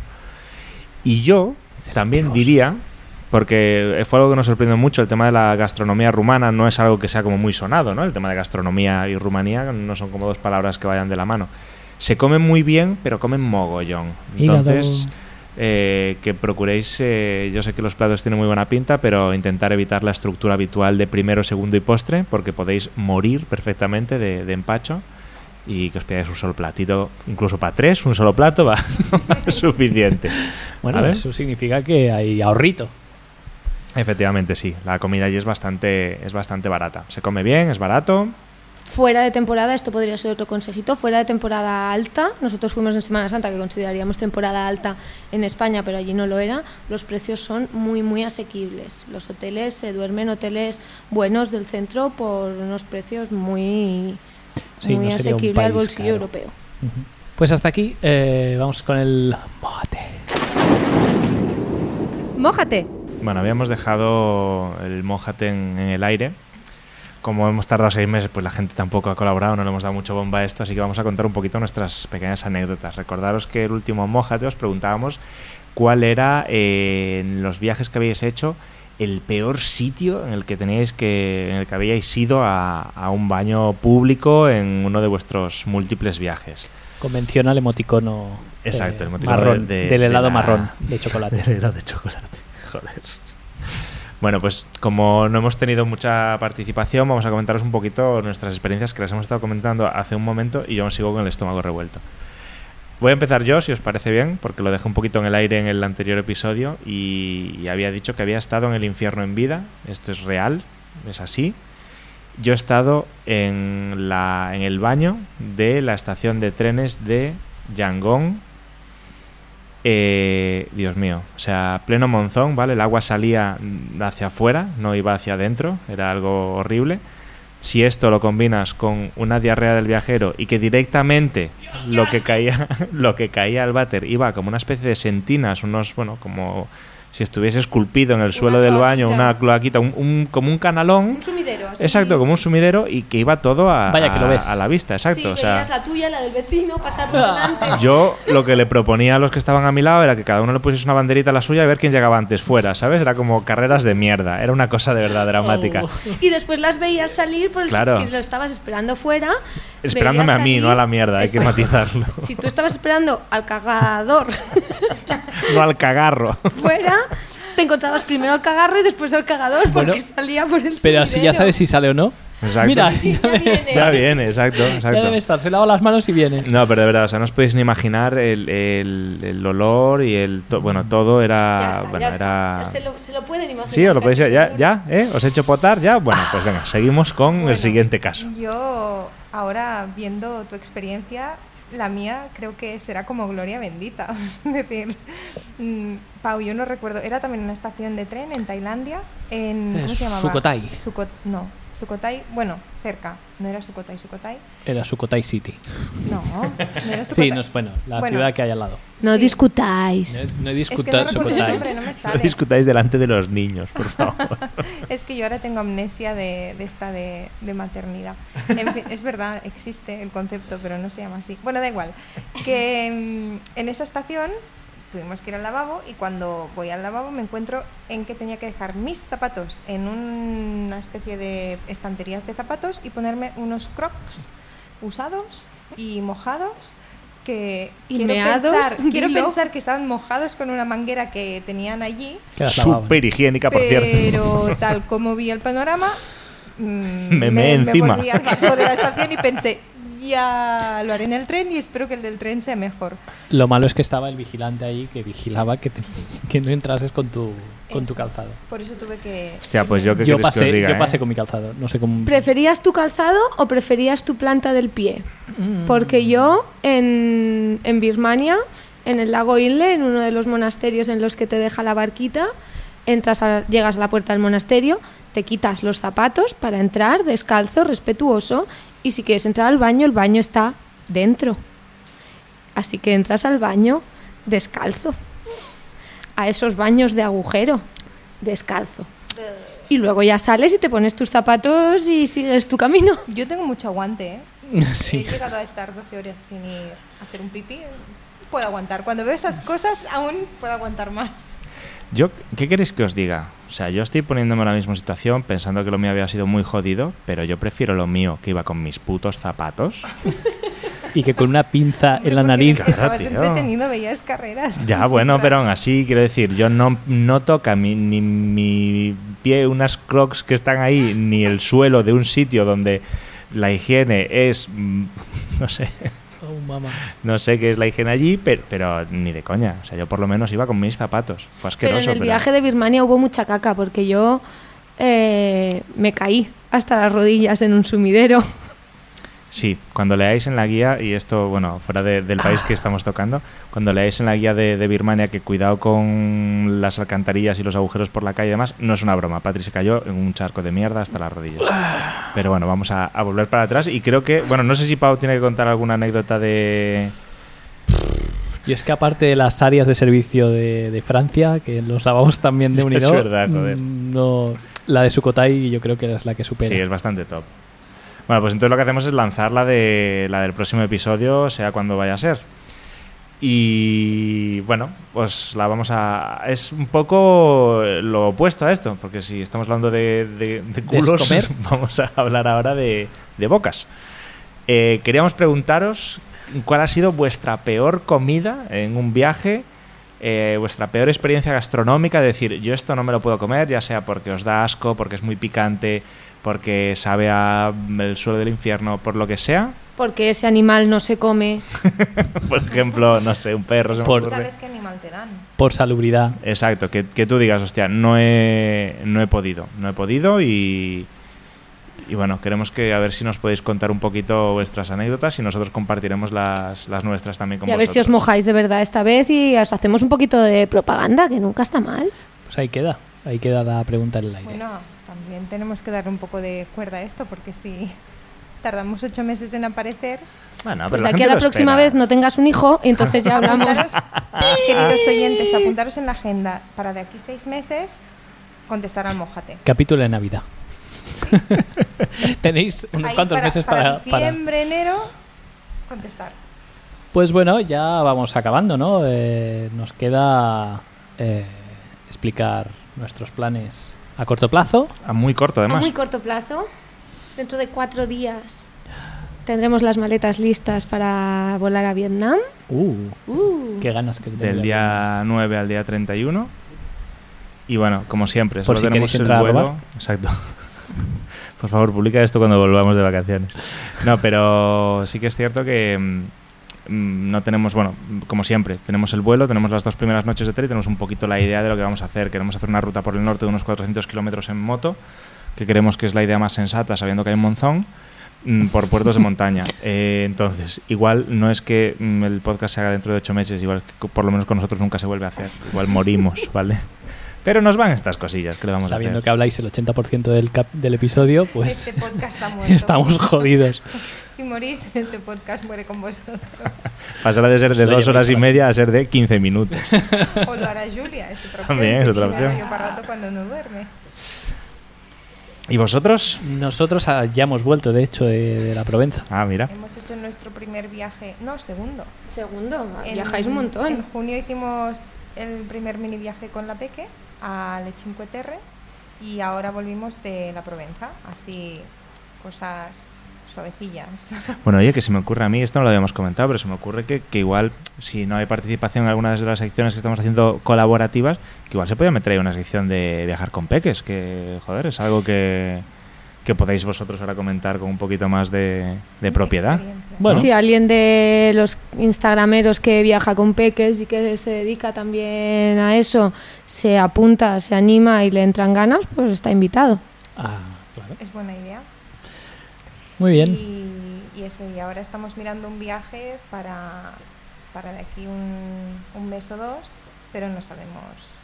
Y yo también diría, porque fue algo que nos sorprendió mucho, el tema de la gastronomía rumana no es algo que sea como muy sonado, ¿no? El tema de gastronomía y Rumanía no son como dos palabras que vayan de la mano. Se comen muy bien, pero comen mogollón. Entonces, eh, que procuréis, eh, yo sé que los platos tienen muy buena pinta, pero intentar evitar la estructura habitual de primero, segundo y postre, porque podéis morir perfectamente de, de empacho y que os pidáis un solo platito, incluso para tres, un solo plato va es suficiente. Bueno, ¿vale? eso significa que hay ahorrito. Efectivamente, sí. La comida allí es bastante, es bastante barata. Se come bien, es barato. Fuera de temporada, esto podría ser otro consejito, fuera de temporada alta, nosotros fuimos en Semana Santa, que consideraríamos temporada alta en España, pero allí no lo era, los precios son muy, muy asequibles. Los hoteles, se duermen hoteles buenos del centro por unos precios muy, Sí, muy no sería un asequibles al bolsillo caro. europeo. Pues hasta aquí, eh, vamos con el mojate. ¡Mójate! Bueno, habíamos dejado el mojate en, en el aire. Como hemos tardado seis meses, pues la gente tampoco ha colaborado, no le hemos dado mucho bomba a esto, así que vamos a contar un poquito nuestras pequeñas anécdotas. Recordaros que el último mojate os preguntábamos cuál era eh, en los viajes que habéis hecho el peor sitio en el que teníais que en el que habíais ido a, a un baño público en uno de vuestros múltiples viajes. Convencional emoticono. Exacto, eh, el emoticono marrón, de- de- del de helado la- marrón de chocolate. Del helado de chocolate. Joder. Bueno, pues como no hemos tenido mucha participación, vamos a comentaros un poquito nuestras experiencias que las hemos estado comentando hace un momento y yo sigo con el estómago revuelto. Voy a empezar yo, si os parece bien, porque lo dejé un poquito en el aire en el anterior episodio y, había dicho que había estado en el infierno en vida. Esto es real, es así. Yo he estado en, la, en el baño de la estación de trenes de Yangon. Eh, Dios mío, o sea, pleno monzón, ¿vale? El agua salía hacia afuera, no iba hacia adentro, era algo horrible. Si esto lo combinas con una diarrea del viajero y que directamente lo que caía, lo que caía al váter iba como una especie de sentinas, unos, bueno, como si estuviese esculpido en el suelo del baño, una cloaquita, un, un- como un canalón. Un sumidero. así. Exacto, como un sumidero y que iba todo a, Vaya que lo a- ves. a la vista, exacto. Sí, o sea, la tuya, la del vecino, pasar por delante. yo lo que le proponía a los que estaban a mi lado era que cada uno le pusiese una banderita a la suya y ver quién llegaba antes fuera, ¿sabes? Era como carreras de mierda, era una cosa de verdad dramática. Oh. Y después las veías salir por el Claro. si lo estabas esperando fuera. Esperándome veías a mí, salir- no a la mierda, hay que Exacto. matizarlo. Si tú estabas esperando al cagador No al cagarro. fuera, te encontrabas primero al cagarro y después al cagador porque Bueno, salía por el Pero así ya sabes si sale o no. Exacto. Mira, Sí, ya, viene. Ya viene, exacto, ya exacto. debe estar. Se lava las manos y viene. No, pero de verdad, o sea, no os podéis ni imaginar el, el- el olor y el... to- bueno, todo Ya era... está, bueno, ya era... Se, lo, se lo pueden imaginar. Sí, os lo podéis... Ya, ya, ¿eh? ¿Os he hecho potar? ¿Ya? Bueno, pues venga, seguimos con Bueno, el siguiente caso. Yo, ahora viendo tu experiencia, la mía creo que será como Gloria Bendita. Es decir, mm, Pau, yo no recuerdo, era también una estación de tren en Tailandia, en. Eh, ¿Cómo se llamaba? Sukhothai. Suko- no, Sukhothai, bueno, cerca. No era Sukhothai, Sukhothai. Era Sukhothai City. No, no era Sí, Sukhothai. no es bueno, la Bueno. ciudad que hay al lado. No Sí. discutáis. No, no he Es que discutado no recuerdo el Sukhothai. nombre, no me No sale. discutáis delante de los niños, por favor. Es que yo ahora tengo amnesia de, de esta de, de maternidad. En fin, es verdad, existe el concepto, pero no se llama así. Bueno, da igual. Que mm, en esa estación tuvimos que ir al lavabo y cuando voy al lavabo me encuentro en que tenía que dejar mis zapatos en una especie de estanterías de zapatos y ponerme unos crocs usados y mojados que Y quiero, meados, pensar, quiero pensar que estaban mojados con una manguera que tenían allí. Súper higiénica, por cierto. pero tal como vi el panorama, mm, Me meé encima. volví al banco de la estación y pensé, ya lo haré en el tren y espero que el del tren sea mejor. Lo malo es que estaba el vigilante ahí que vigilaba que, te- que no entrases con tu, con tu calzado. Por eso tuve que... Hostia, pues yo qué Yo queréis que os pasé, diga, yo eh? pasé con mi calzado. No sé cómo. ¿Preferías tu calzado o preferías tu planta del pie? Porque yo en, en Birmania, en el lago Inle, en uno de los monasterios en los que te deja la barquita, entras a- llegas a la puerta del monasterio, te quitas los zapatos para entrar descalzo, respetuoso, y si quieres entrar al baño, el baño está dentro. Así que entras al baño descalzo. A esos baños de agujero, descalzo. Y luego ya sales y te pones tus zapatos y sigues tu camino. Yo tengo mucho aguante, ¿eh? Sí. He llegado a estar 12 horas sin ir a hacer un pipí. Puedo aguantar. Cuando veo esas cosas, aún puedo aguantar más. Yo, ¿qué queréis que os diga? O sea, yo estoy poniéndome en la misma situación pensando que lo mío había sido muy jodido, pero yo prefiero lo mío que iba con mis putos zapatos. Y que con una pinza en la nariz. Claro, Estabas tío. entretenido, veías carreras. Ya, bueno, pero aún así, quiero decir, yo no, no toca mi, ni mi pie unas crocs que están ahí, ni el suelo de un sitio donde la higiene es, mm, no sé, mamá. no sé qué es la higiene allí, pero, pero ni de coña. O sea, yo por lo menos iba con mis zapatos. Fue Pero asqueroso. en el viaje de Birmania hubo mucha caca porque yo eh, me caí hasta las rodillas en un sumidero. Sí, cuando leáis en la guía, y esto, bueno, fuera de- del país que estamos tocando, cuando leáis en la guía de, de Birmania que cuidado con las alcantarillas y los agujeros por la calle y demás, no es una broma. Patri se cayó en un charco de mierda hasta las rodillas. Pero bueno, vamos a, a volver para atrás y creo que, bueno, no sé si Pau tiene que contar alguna anécdota de... Y es que aparte de las áreas de servicio de, de Francia, que los lavamos también de Es unido, verdad, joder. mm, no, la de Sukhothai yo creo que es la que supera. Sí, es bastante top. Bueno, pues entonces lo que hacemos es lanzar la, de, la del próximo episodio, sea cuando vaya a ser. Y bueno, pues la vamos a... Es un poco lo opuesto a esto, porque si estamos hablando de, de, de culos, comer. vamos a hablar ahora de, de bocas. Eh, queríamos preguntaros cuál ha sido vuestra peor comida en un viaje, eh, vuestra peor experiencia gastronómica, de decir, yo esto no me lo puedo comer, ya sea porque os da asco, porque es muy picante, porque sabe a el suelo del infierno, por lo que sea. Porque ese animal no se come. Por ejemplo, no sé, un perro. se Por-. ¿Sabes qué animal te dan? Por salubridad. Exacto, que, que tú digas, hostia, no he, no he podido, no he podido y, y bueno, queremos que a ver si nos podéis contar un poquito vuestras anécdotas y nosotros compartiremos las, las nuestras también con Y a ver si os vosotros. mojáis de verdad esta vez y os hacemos un poquito de propaganda, que nunca está mal. Pues ahí queda. Ahí queda la pregunta en el aire. Bueno, también tenemos que darle un poco de cuerda a esto, porque si tardamos ocho meses en aparecer, Bueno, Pues pero de la aquí a la próxima espera. vez no tengas un hijo y entonces ya hablamos. apuntaros, queridos oyentes, apuntaros en la agenda para de aquí seis meses contestar al mojate. Capítulo de Navidad. Tenéis unos Ahí cuantos para, meses para para, para- diciembre, enero, contestar. Pues bueno, ya vamos acabando, ¿no? Eh, nos queda eh, explicar nuestros planes a corto plazo. A muy corto, A además. muy corto plazo, dentro de cuatro días, tendremos las maletas listas para volar a Vietnam. Uh, Uh. qué ganas que tengo Del de- día 9 al día 31. Y bueno, como siempre, Por solo si tenemos el a vuelo. Exacto. Por favor, publica esto cuando volvamos de vacaciones. No, pero sí que es cierto que mm, mm, no tenemos, bueno, como siempre, tenemos el vuelo, tenemos las dos primeras noches de hotel y tenemos un poquito la idea de lo que vamos a hacer. Queremos hacer una ruta por el norte de unos 400 kilómetros en moto, que creemos que es la idea más sensata, sabiendo que hay un monzón, mm, por puertos de montaña. Eh, entonces, igual no es que el podcast se haga dentro de ocho meses, igual que por lo menos con nosotros nunca se vuelve a hacer. Igual morimos, ¿vale? Pero nos van estas cosillas que le vamos Sabiendo a hacer. que habláis el 80% del, cap- del episodio, pues este podcast está muerto. estamos jodidos. Si morís, este podcast muere con vosotros. Pasará de ser de dos horas y media a ser de 15 minutos. O lo hará Julia, es otra opción. También es otra opción. para rato cuando no duerme. ¿Y vosotros? Nosotros ah, ya hemos vuelto, de hecho, de, de la Provenza. Ah, mira. Hemos hecho nuestro primer viaje, no, segundo. Segundo, En- viajáis un En montón. junio hicimos el primer mini viaje con la Peque a Le Cinque Terre y ahora volvimos de la Provenza, así cosas suavecillas. Bueno, oye, que se me ocurre a mí, esto no lo habíamos comentado, pero se me ocurre que, que igual, si no hay participación en algunas de las secciones que estamos haciendo colaborativas, que igual se podía meter ahí una sección de viajar con peques, que, joder, es algo que, que podéis vosotros ahora comentar con un poquito más de, de propiedad. Bueno. Si alguien de los instagrameros que viaja con peques y que se dedica también a eso se apunta, se anima y le entran ganas, pues está invitado. Ah, claro. Es buena idea. Muy bien. Y, y eso, y ahora estamos mirando un viaje para, para de aquí un, un mes o dos, pero no sabemos.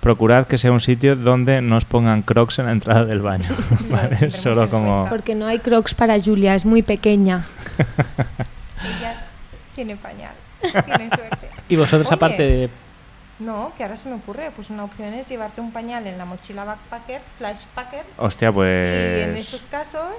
Procurad que sea un sitio donde no os pongan crocs en la entrada del baño. ¿vale? Solo como... Porque no hay crocs para Julia, es muy pequeña. Ella Tiene pañal. Tiene suerte. Y vosotros, Oye, aparte de. No, que ahora se me ocurre. Pues una opción es llevarte un pañal en la mochila backpacker, flashpacker. Hostia, Y en pues. esos casos,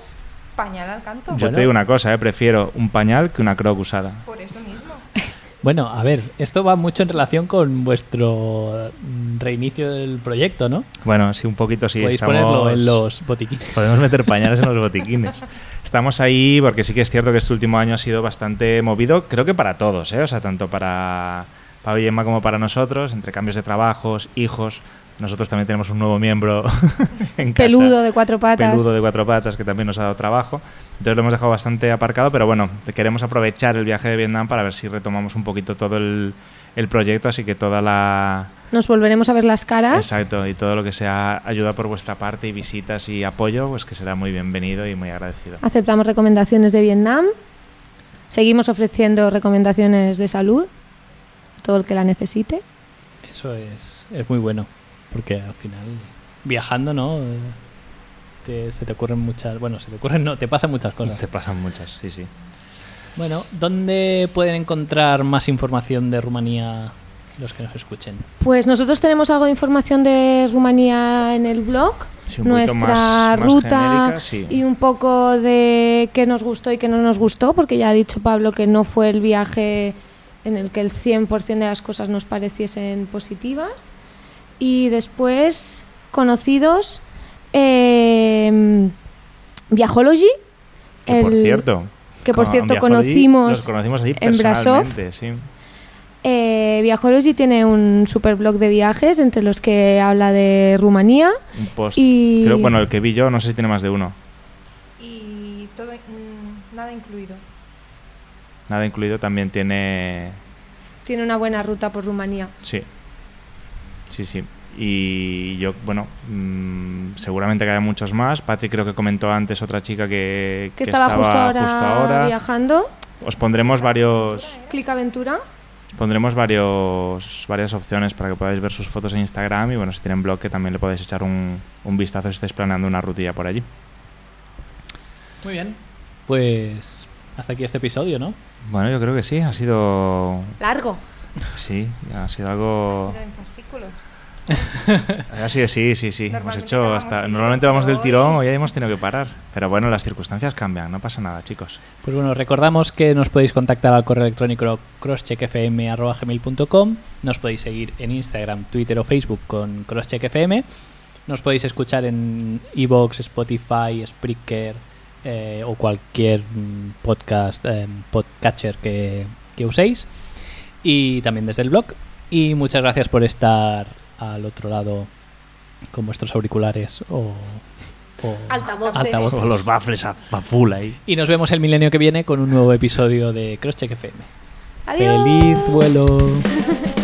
pañal al canto. Yo te digo una cosa, eh, prefiero un pañal que una croc usada. Por eso mismo. Bueno, a ver, esto va mucho en relación con vuestro mm, reinicio del proyecto, ¿no? Bueno, sí, un poquito sí. Podéis estamos- ponerlo en los botiquines. Podemos meter pañales en los botiquines. Estamos ahí porque sí que es cierto que este último año ha sido bastante movido, creo que para todos, ¿eh? O sea, tanto para Pablo y Emma como para nosotros, entre cambios de trabajos, hijos. Nosotros también tenemos un nuevo miembro en casa. Peludo de cuatro patas. Peludo de cuatro patas que también nos ha dado trabajo. Entonces lo hemos dejado bastante aparcado, pero bueno, queremos aprovechar el viaje de Vietnam para ver si retomamos un poquito todo el, el proyecto, así que toda la... Nos volveremos a ver las caras. Exacto, y todo lo que sea ayuda por vuestra parte y visitas y apoyo, pues que será muy bienvenido y muy agradecido. Aceptamos recomendaciones de Vietnam. Seguimos ofreciendo recomendaciones de salud todo el que la necesite. Eso es, es muy bueno, porque al final, viajando, ¿no? Eh, te- se te ocurren muchas. Bueno, se te ocurren, no, te pasan muchas cosas. Te pasan muchas, sí, sí. Bueno, ¿dónde pueden encontrar más información de Rumanía los que nos escuchen? Pues nosotros tenemos algo de información de Rumanía en el blog, Sí, nuestra más- más ruta genérica, sí. y un poco de qué nos gustó y qué no nos gustó, porque ya ha dicho Pablo que no fue el viaje en el que el 100% de las cosas nos pareciesen positivas. Y después, conocidos, eh, Viajology. Que por el- cierto... que por con cierto Viajology conocimos Los conocimos allí en Brasov. personalmente, sí. Eh, Viajology tiene un super blog de viajes entre los que habla de Rumanía. Un post. Y- Creo, bueno, el que vi yo, no sé si tiene más de uno. Y todo, mm, nada incluido. Nada incluido, también tiene... Tiene una buena ruta por Rumanía. Sí. Sí, sí. Y yo, bueno, mm, seguramente que haya muchos más. Patrick creo que comentó antes otra chica que, Que, estaba, justo, ahora justo ahora. viajando. Os pondremos varios Clic Aventura. pondremos varios varias opciones para que podáis ver sus fotos en Instagram y bueno, si tienen blog que también le podéis echar un, un vistazo si estáis planeando una rutilla por allí. Muy bien. Pues hasta aquí este episodio, ¿no? Bueno, yo creo que sí, ha sido Largo. sí, ha sido Ha algo sido en fascículos. ha sido sí, sí, sí, hemos hecho hasta normalmente vamos del tirón, hoy- hoy hemos tenido que parar, pero bueno, las circunstancias cambian, no pasa nada, chicos. Pues bueno, recordamos que nos podéis contactar al correo electrónico crosscheckfm.com, nos podéis seguir en Instagram, Twitter o Facebook con crosscheckfm, nos podéis escuchar en Evox, Spotify, Spreaker eh, o cualquier mm, podcast, eh, podcatcher que, que uséis y también desde el blog. Y muchas gracias por estar al otro lado con vuestros auriculares o... o Altavoces. altavoces. O los baffles a, a full ahí. Y nos vemos el milenio que viene con un nuevo episodio de Crosscheck FM. Adiós. ¡Feliz vuelo!